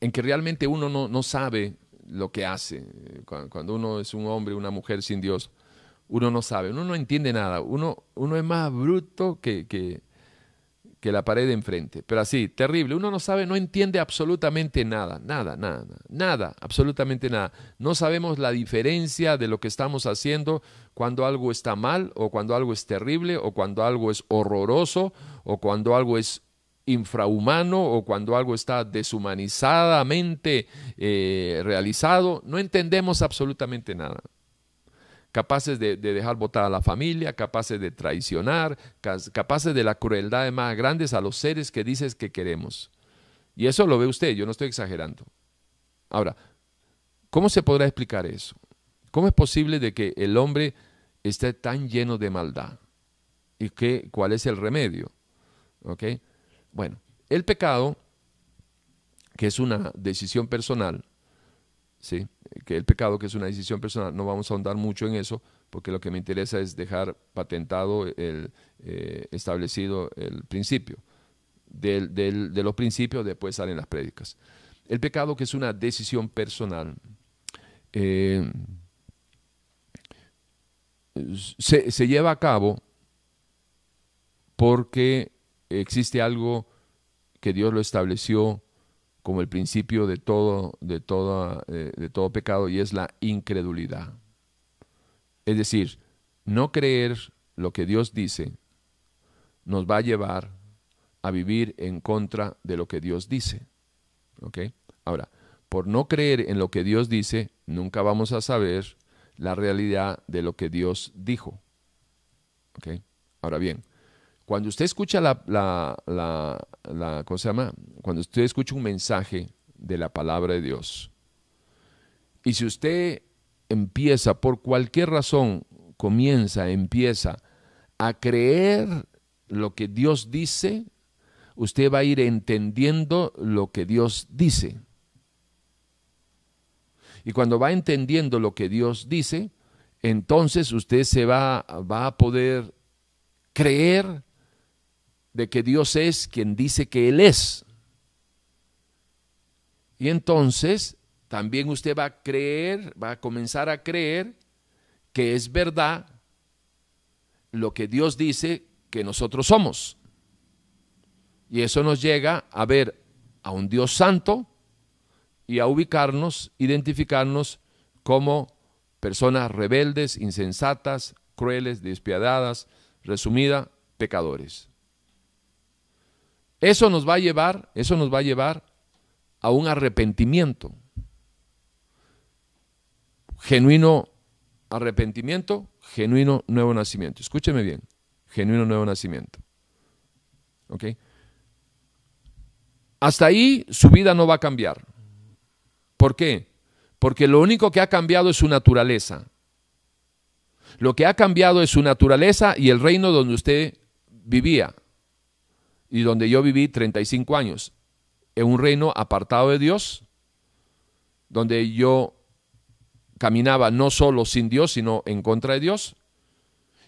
en que realmente uno no, sabe lo que hace. Cuando, uno es un hombre, una mujer sin Dios, uno no sabe, uno no entiende nada. Uno, uno es más bruto que, que, que la pared de enfrente. Pero así, terrible. Uno no sabe, no entiende absolutamente nada, nada, nada, nada, absolutamente nada. No sabemos la diferencia de lo que estamos haciendo cuando algo está mal o cuando algo es terrible o cuando algo es horroroso o cuando algo es infrahumano o cuando algo está deshumanizadamente eh, realizado. No entendemos absolutamente nada capaces de, dejar votar a la familia, capaces de traicionar, capaces de la crueldad más grandes a los seres que dices que queremos. Y eso lo ve usted, yo no estoy exagerando. Ahora, ¿cómo se podrá explicar eso? ¿Cómo es posible de que el hombre esté tan lleno de maldad? ¿Y qué, cuál es el remedio? Bueno, el pecado, que es una decisión personal, ¿sí? que el pecado, que es una decisión personal, no vamos a ahondar mucho en eso, porque lo que me interesa es dejar patentado, el, eh, establecido el principio. De los principios después salen las prédicas. El pecado, que es una decisión personal, eh, se lleva a cabo porque existe algo que Dios lo estableció como el principio de todo, de, eh, de todo pecado y es la incredulidad. Es decir, no creer lo que Dios dice nos va a llevar a vivir en contra de lo que Dios dice. ¿Ok? Ahora, por no creer en lo que Dios dice, nunca vamos a saber la realidad de lo que Dios dijo. ¿Ok? Ahora bien, cuando usted escucha la, la, la, ¿cómo se llama? Cuando usted escucha un mensaje de la palabra de Dios, y si usted empieza, por cualquier razón, comienza, empieza a creer lo que Dios dice, usted va a ir entendiendo lo que Dios dice. Y cuando va entendiendo lo que Dios dice, entonces usted se va, va a poder creer de que Dios es quien dice que Él es. Y entonces también usted va a creer, va a comenzar a creer que es verdad lo que Dios dice que nosotros somos. Y eso nos llega a ver a un Dios santo y a ubicarnos, identificarnos como personas rebeldes, insensatas, crueles, despiadadas, resumida, pecadores. Eso nos va a llevar, eso nos va a llevar a un arrepentimiento. Genuino arrepentimiento, genuino nuevo nacimiento. Escúcheme bien, genuino nuevo nacimiento. ¿Ok? Hasta ahí su vida no va a cambiar. ¿Por qué? Porque lo único que ha cambiado es su naturaleza. Lo que ha cambiado es su naturaleza y el reino donde usted vivía y donde yo viví 35 años, en un reino apartado de Dios, donde yo caminaba no solo sin Dios, sino en contra de Dios.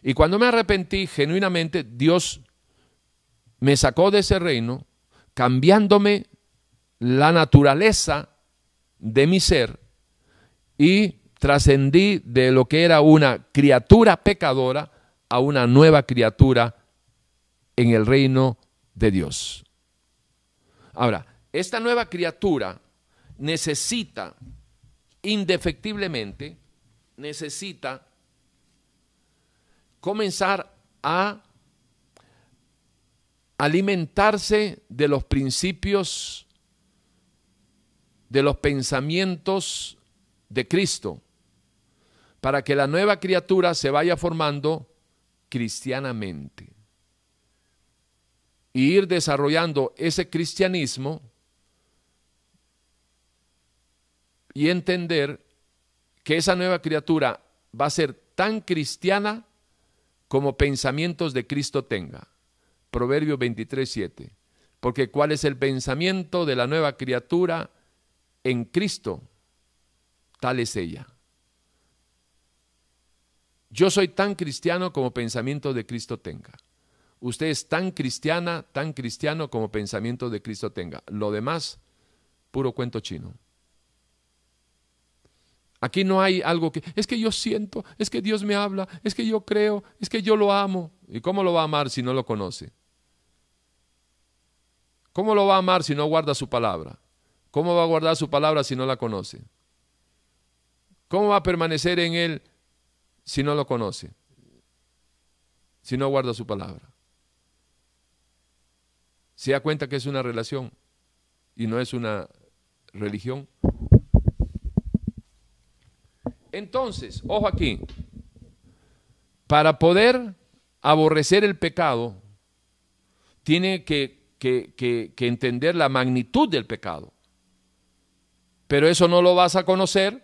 Y cuando me arrepentí genuinamente, Dios me sacó de ese reino, cambiándome la naturaleza de mi ser y trascendí de lo que era una criatura pecadora a una nueva criatura en el reino de Dios. Ahora, esta nueva criatura necesita, indefectiblemente, necesita comenzar a alimentarse de los principios, de los pensamientos de Cristo, para que la nueva criatura se vaya formando cristianamente y ir desarrollando ese cristianismo y entender que esa nueva criatura va a ser tan cristiana como pensamientos de Cristo tenga. Proverbio 23, 7. Porque cuál es el pensamiento de la nueva criatura en Cristo, tal es ella. Yo soy tan cristiano como pensamiento de Cristo tenga usted es tan cristiana, tan cristiano como pensamiento de Cristo tenga. Lo demás, puro cuento chino. Aquí no hay algo que, es que yo siento, es que Dios me habla, es que yo creo, es que yo lo amo. ¿Y cómo lo va a amar si no lo conoce? ¿Cómo lo va a amar si no guarda su palabra? ¿Cómo va a guardar su palabra si no la conoce? ¿Cómo va a permanecer en él si no lo conoce? Si no guarda su palabra se da cuenta que es una relación y no es una religión. Entonces, ojo aquí, para poder aborrecer el pecado, tiene que, que, entender la magnitud del pecado. Pero eso no lo vas a conocer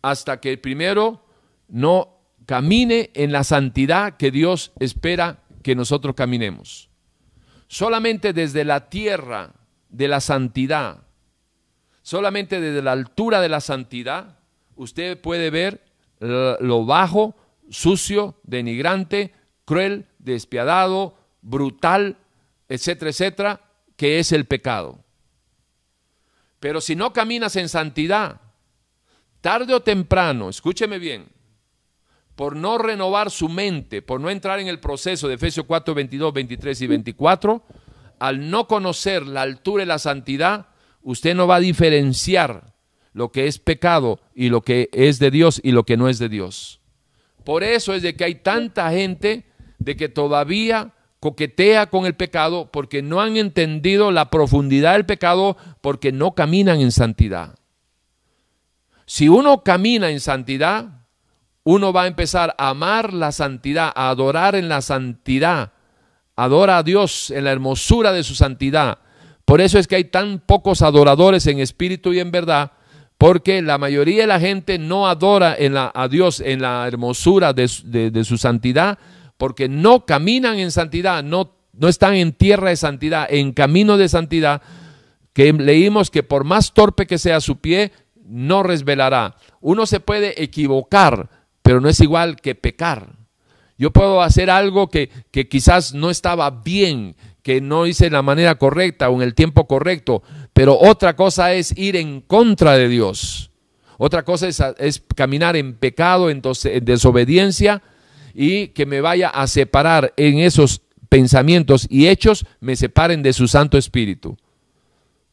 hasta que primero no camine en la santidad que Dios espera que nosotros caminemos. Solamente desde la tierra de la santidad Solamente desde la altura de la santidad usted puede ver lo bajo, sucio, denigrante, cruel, despiadado, brutal, etcétera, etcétera, que es el pecado. Pero si no caminas en santidad, tarde o temprano, escúcheme bien, por no renovar su mente, por no entrar en el proceso de Efesios 4, 22, 23 y 24, al no conocer la altura y la santidad, usted no va a diferenciar lo que es pecado y lo que es de Dios y lo que no es de Dios. Por eso es de que hay tanta gente de que todavía coquetea con el pecado porque no han entendido la profundidad del pecado porque no caminan en santidad. Si uno camina en santidad, uno va a empezar a amar la santidad, a adorar en la santidad, adora a Dios en la hermosura de su santidad. Por eso es que hay tan pocos adoradores en espíritu y en verdad, porque la mayoría de la gente no adora en la, a Dios en la hermosura de, su santidad, porque no caminan en santidad, no, no están en tierra de santidad, en camino de santidad, que leímos que por más torpe que sea su pie, no resvelará. Uno se puede equivocar, pero no es igual que pecar. Yo puedo hacer algo que, quizás no estaba bien, que no hice de la manera correcta o en el tiempo correcto, pero otra cosa es ir en contra de Dios. Otra cosa es, caminar en pecado, en, en desobediencia y que me vaya a separar en esos pensamientos y hechos, me separen de su Santo Espíritu.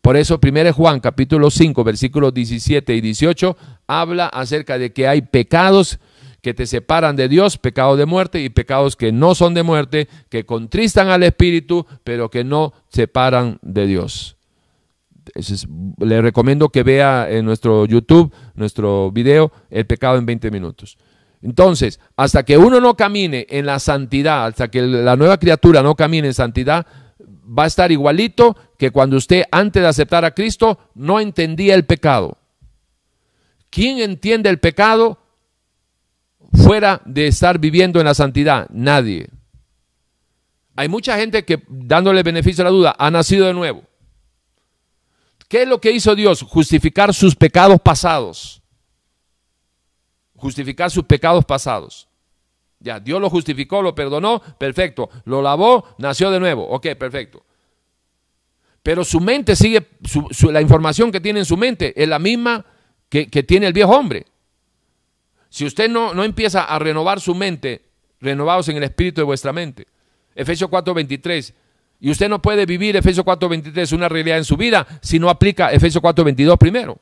Por eso 1 Juan capítulo 5 versículos 17 y 18 habla acerca de que hay pecados que te separan de Dios, pecados de muerte y pecados que no son de muerte, que contristan al Espíritu, pero que no separan de Dios. le recomiendo que vea en nuestro YouTube, nuestro video, el pecado en 20 minutos. Entonces, hasta que uno no camine en la santidad, hasta que la nueva criatura no camine en santidad, va a estar igualito que cuando usted antes de aceptar a Cristo no entendía el pecado. ¿Quién entiende el pecado? Fuera de estar viviendo en la santidad? Nadie. Hay mucha gente que, dándole beneficio a la duda, ha nacido de nuevo. ¿Qué es lo que hizo Dios? Justificar sus pecados pasados. Justificar sus pecados pasados. Ya, Dios lo justificó, lo perdonó, perfecto. Lo lavó, nació de nuevo. Ok, perfecto. Pero su mente sigue, la información que tiene en su mente es la misma que tiene el viejo hombre. Si usted no, no empieza a renovar su mente, renovados en el espíritu de vuestra mente. Efesios 4:23. Y usted no puede vivir Efesios 4:23 una realidad en su vida si no aplica Efesios 4:22 primero.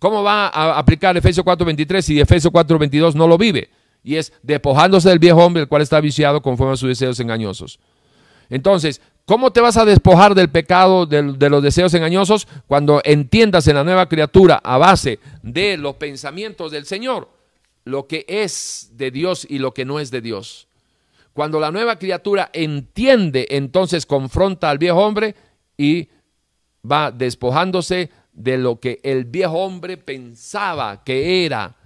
¿Cómo va a aplicar Efesios 4:23 si Efesios 4:22 no lo vive? Y es despojándose del viejo hombre, el cual está viciado conforme a sus deseos engañosos. Entonces, ¿cómo te vas a despojar del pecado, de los deseos engañosos, cuando entiendas en la nueva criatura a base de los pensamientos del Señor? Lo que es de Dios y lo que no es de Dios. Cuando la nueva criatura entiende, entonces confronta al viejo hombre y va despojándose de lo que el viejo hombre pensaba que era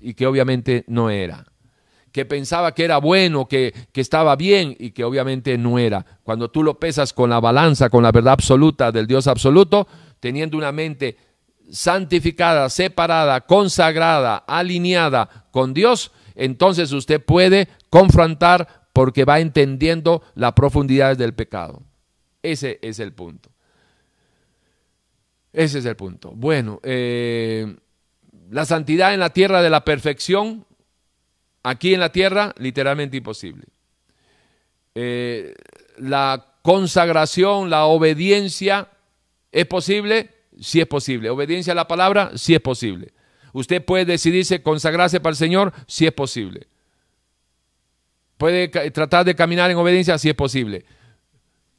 y que obviamente no era. Que pensaba que era bueno, que, que estaba bien y que obviamente no era. Cuando tú lo pesas con la balanza, con la verdad absoluta del Dios absoluto, teniendo una mente santificada, separada, consagrada, alineada con Dios, entonces usted puede confrontar porque va entendiendo las profundidades del pecado. Ese es el punto. Ese es el punto. Bueno, eh, la santidad en la tierra de la perfección, aquí en la tierra, literalmente imposible. Eh, la consagración, la obediencia, ¿es posible? Si es posible. Obediencia a la palabra, si es posible. Usted puede decidirse consagrarse para el Señor, si es posible. Puede tratar de caminar en obediencia, si es posible.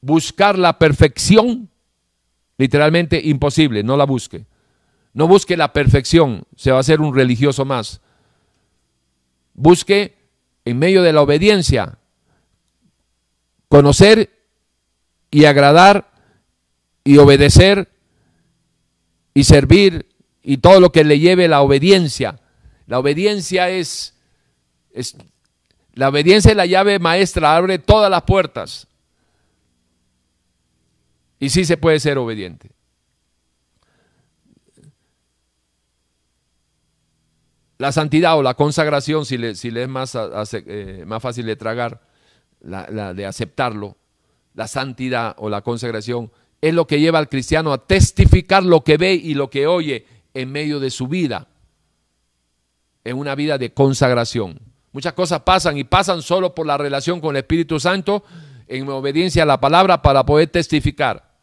Buscar la perfección, literalmente imposible, no la busque. No busque la perfección, se va a hacer un religioso más. Busque en medio de la obediencia conocer y agradar y obedecer y servir y todo lo que le lleve la obediencia. La obediencia es, es la obediencia es la llave maestra, abre todas las puertas. Y sí se puede ser obediente. La santidad o la consagración, si le, si le es más, eh, más fácil de tragar, la, la de aceptarlo, la santidad o la consagración es lo que lleva al cristiano a testificar lo que ve y lo que oye en medio de su vida, en una vida de consagración. Muchas cosas pasan y pasan solo por la relación con el Espíritu Santo en obediencia a la palabra para poder testificar.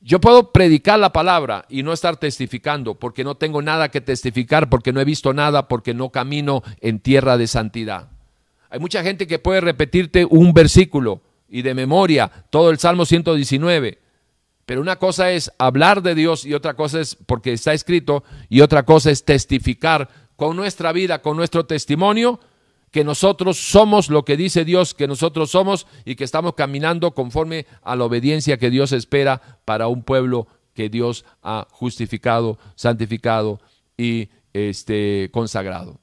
Yo puedo predicar la palabra y no estar testificando porque no tengo nada que testificar, porque no he visto nada, porque no camino en tierra de santidad. Hay mucha gente que puede repetirte un versículo y de memoria todo el Salmo 119. Pero una cosa es hablar de Dios y otra cosa es porque está escrito y otra cosa es testificar con nuestra vida, con nuestro testimonio que nosotros somos lo que dice Dios que nosotros somos y que estamos caminando conforme a la obediencia que Dios espera para un pueblo que Dios ha justificado, santificado y este, consagrado.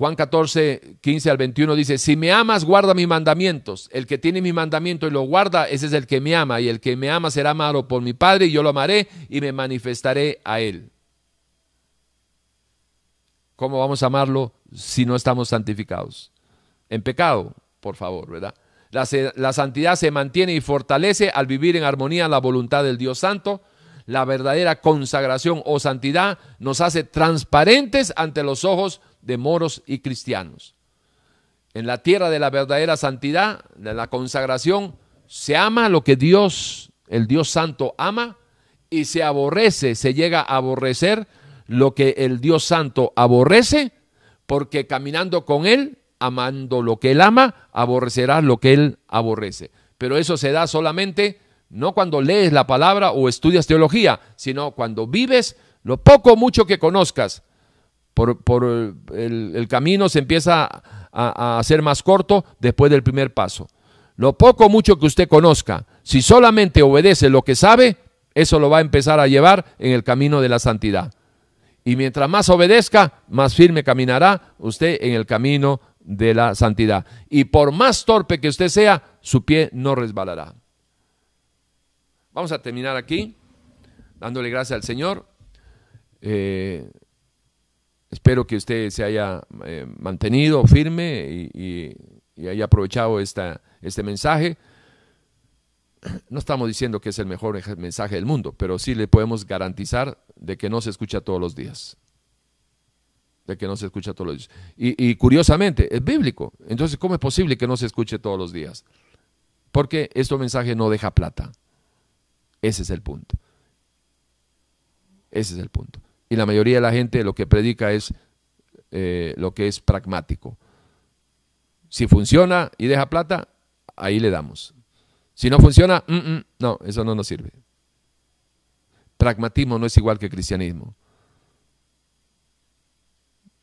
Juan 14, 15 al 21 dice, si me amas, guarda mis mandamientos. El que tiene mis mandamientos y lo guarda, ese es el que me ama. Y el que me ama será amado por mi Padre y yo lo amaré y me manifestaré a él. ¿Cómo vamos a amarlo si no estamos santificados? En pecado, por favor, ¿verdad? La, santidad se mantiene y fortalece al vivir en armonía la voluntad del Dios Santo. La verdadera consagración o santidad nos hace transparentes ante los ojos de moros y cristianos. En la tierra de la verdadera santidad, de la consagración, se ama lo que Dios, el Dios Santo, ama y se aborrece, se llega a aborrecer lo que el Dios Santo aborrece, porque caminando con Él, amando lo que Él ama, aborrecerás lo que Él aborrece. Pero eso se da solamente no cuando lees la palabra o estudias teología, sino cuando vives lo poco o mucho que conozcas. Por, el, camino se empieza a, a hacer más corto después del primer paso. Lo poco o mucho que usted conozca, si solamente obedece lo que sabe, eso lo va a empezar a llevar en el camino de la santidad. Y mientras más obedezca, más firme caminará usted en el camino de la santidad. Y por más torpe que usted sea, su pie no resbalará. Vamos a terminar aquí, dándole gracias al Señor. Eh, espero que usted se haya eh, mantenido firme y, haya aprovechado esta, este mensaje no estamos diciendo que es el mejor mensaje del mundo, pero sí le podemos garantizar de que no se escucha todos los días. De que no se escucha todos los días. Y, curiosamente, es bíblico. Entonces, ¿cómo es posible que no se escuche todos los días? Porque este mensaje no deja plata. Ese es el punto. Ese es el punto. Y la mayoría de la gente lo que predica es eh, lo que es pragmático. Si funciona y deja plata, ahí le damos. Si no funciona, mm, mm, no, eso no nos sirve. Pragmatismo no es igual que cristianismo.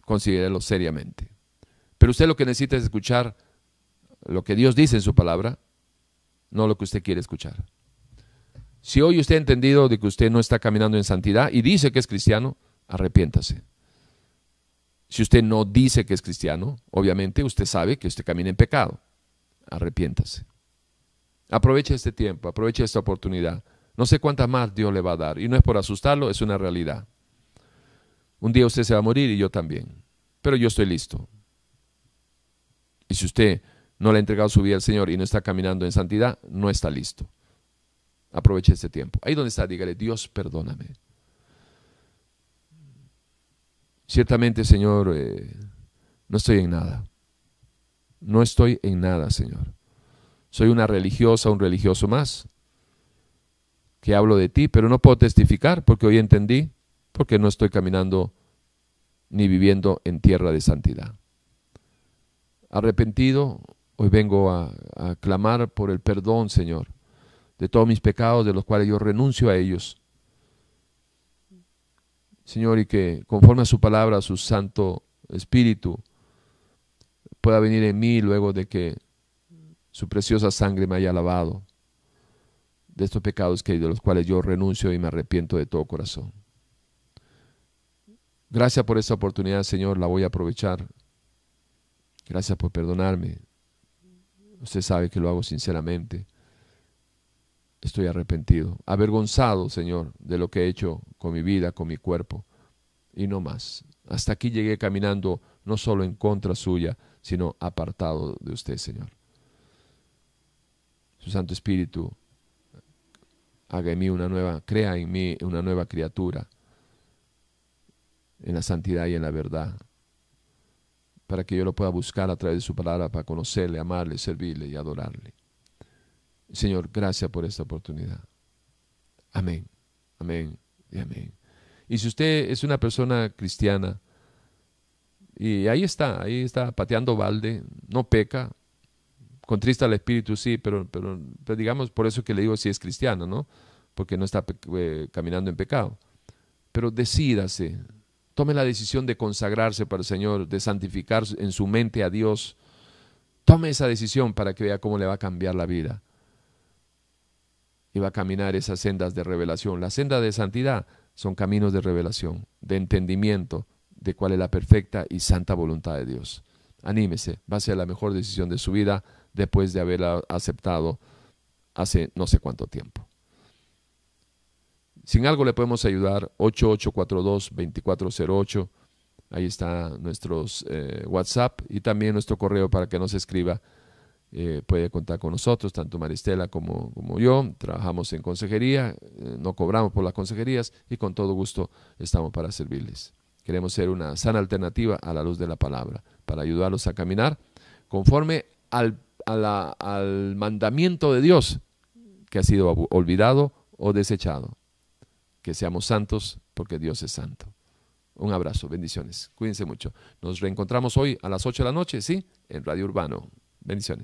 Considérelo seriamente. Pero usted lo que necesita es escuchar lo que Dios dice en su palabra, no lo que usted quiere escuchar. Si hoy usted ha entendido de que usted no está caminando en santidad y dice que es cristiano, arrepiéntase. Si usted no dice que es cristiano, obviamente usted sabe que usted camina en pecado. Arrepiéntase. Aproveche este tiempo, aproveche esta oportunidad. No sé cuántas más Dios le va a dar. Y no es por asustarlo, es una realidad. Un día usted se va a morir y yo también. Pero yo estoy listo. Y si usted no le ha entregado su vida al Señor y no está caminando en santidad, no está listo. Aproveche este tiempo. Ahí donde está, dígale, Dios, perdóname. Ciertamente, Señor, eh, no estoy en nada. No estoy en nada, Señor. Soy una religiosa, un religioso más, que hablo de ti, pero no puedo testificar porque hoy entendí, porque no estoy caminando ni viviendo en tierra de santidad. Arrepentido, hoy vengo a, a clamar por el perdón, Señor, de todos mis pecados, de los cuales yo renuncio a ellos. Señor, y que conforme a su palabra, a su Santo Espíritu, pueda venir en mí luego de que su preciosa sangre me haya lavado de estos pecados que de los cuales yo renuncio y me arrepiento de todo corazón. Gracias por esta oportunidad, Señor, la voy a aprovechar. Gracias por perdonarme. Usted sabe que lo hago sinceramente. Estoy arrepentido, avergonzado, Señor, de lo que he hecho con mi vida, con mi cuerpo, y no más. Hasta aquí llegué caminando no solo en contra suya, sino apartado de usted, Señor. Su Santo Espíritu haga en mí una nueva, crea en mí una nueva criatura en la santidad y en la verdad, para que yo lo pueda buscar a través de su palabra, para conocerle, amarle, servirle y adorarle. Señor, gracias por esta oportunidad. Amén, amén y amén. Y si usted es una persona cristiana, y ahí está, ahí está pateando balde, no peca, contrista al espíritu, sí, pero, pero, digamos por eso que le digo si es cristiano, ¿no? Porque no está eh, caminando en pecado. Pero decídase, tome la decisión de consagrarse para el Señor, de santificar en su mente a Dios. Tome esa decisión para que vea cómo le va a cambiar la vida. Y va a caminar esas sendas de revelación. La senda de santidad son caminos de revelación, de entendimiento, de cuál es la perfecta y santa voluntad de Dios. Anímese, va a ser la mejor decisión de su vida después de haberla aceptado hace no sé cuánto tiempo. Sin algo le podemos ayudar, 8842-2408. Ahí está nuestro eh, WhatsApp y también nuestro correo para que nos escriba. Eh, puede contar con nosotros, tanto Maristela como, como yo. Trabajamos en consejería, eh, no cobramos por las consejerías y con todo gusto estamos para servirles. Queremos ser una sana alternativa a la luz de la palabra, para ayudarlos a caminar conforme al, al mandamiento de Dios que ha sido olvidado o desechado. Que seamos santos porque Dios es santo. Un abrazo, bendiciones. Cuídense mucho. Nos reencontramos hoy a las 8 de la noche, ¿sí? En Radio Urbano. Bendiciones.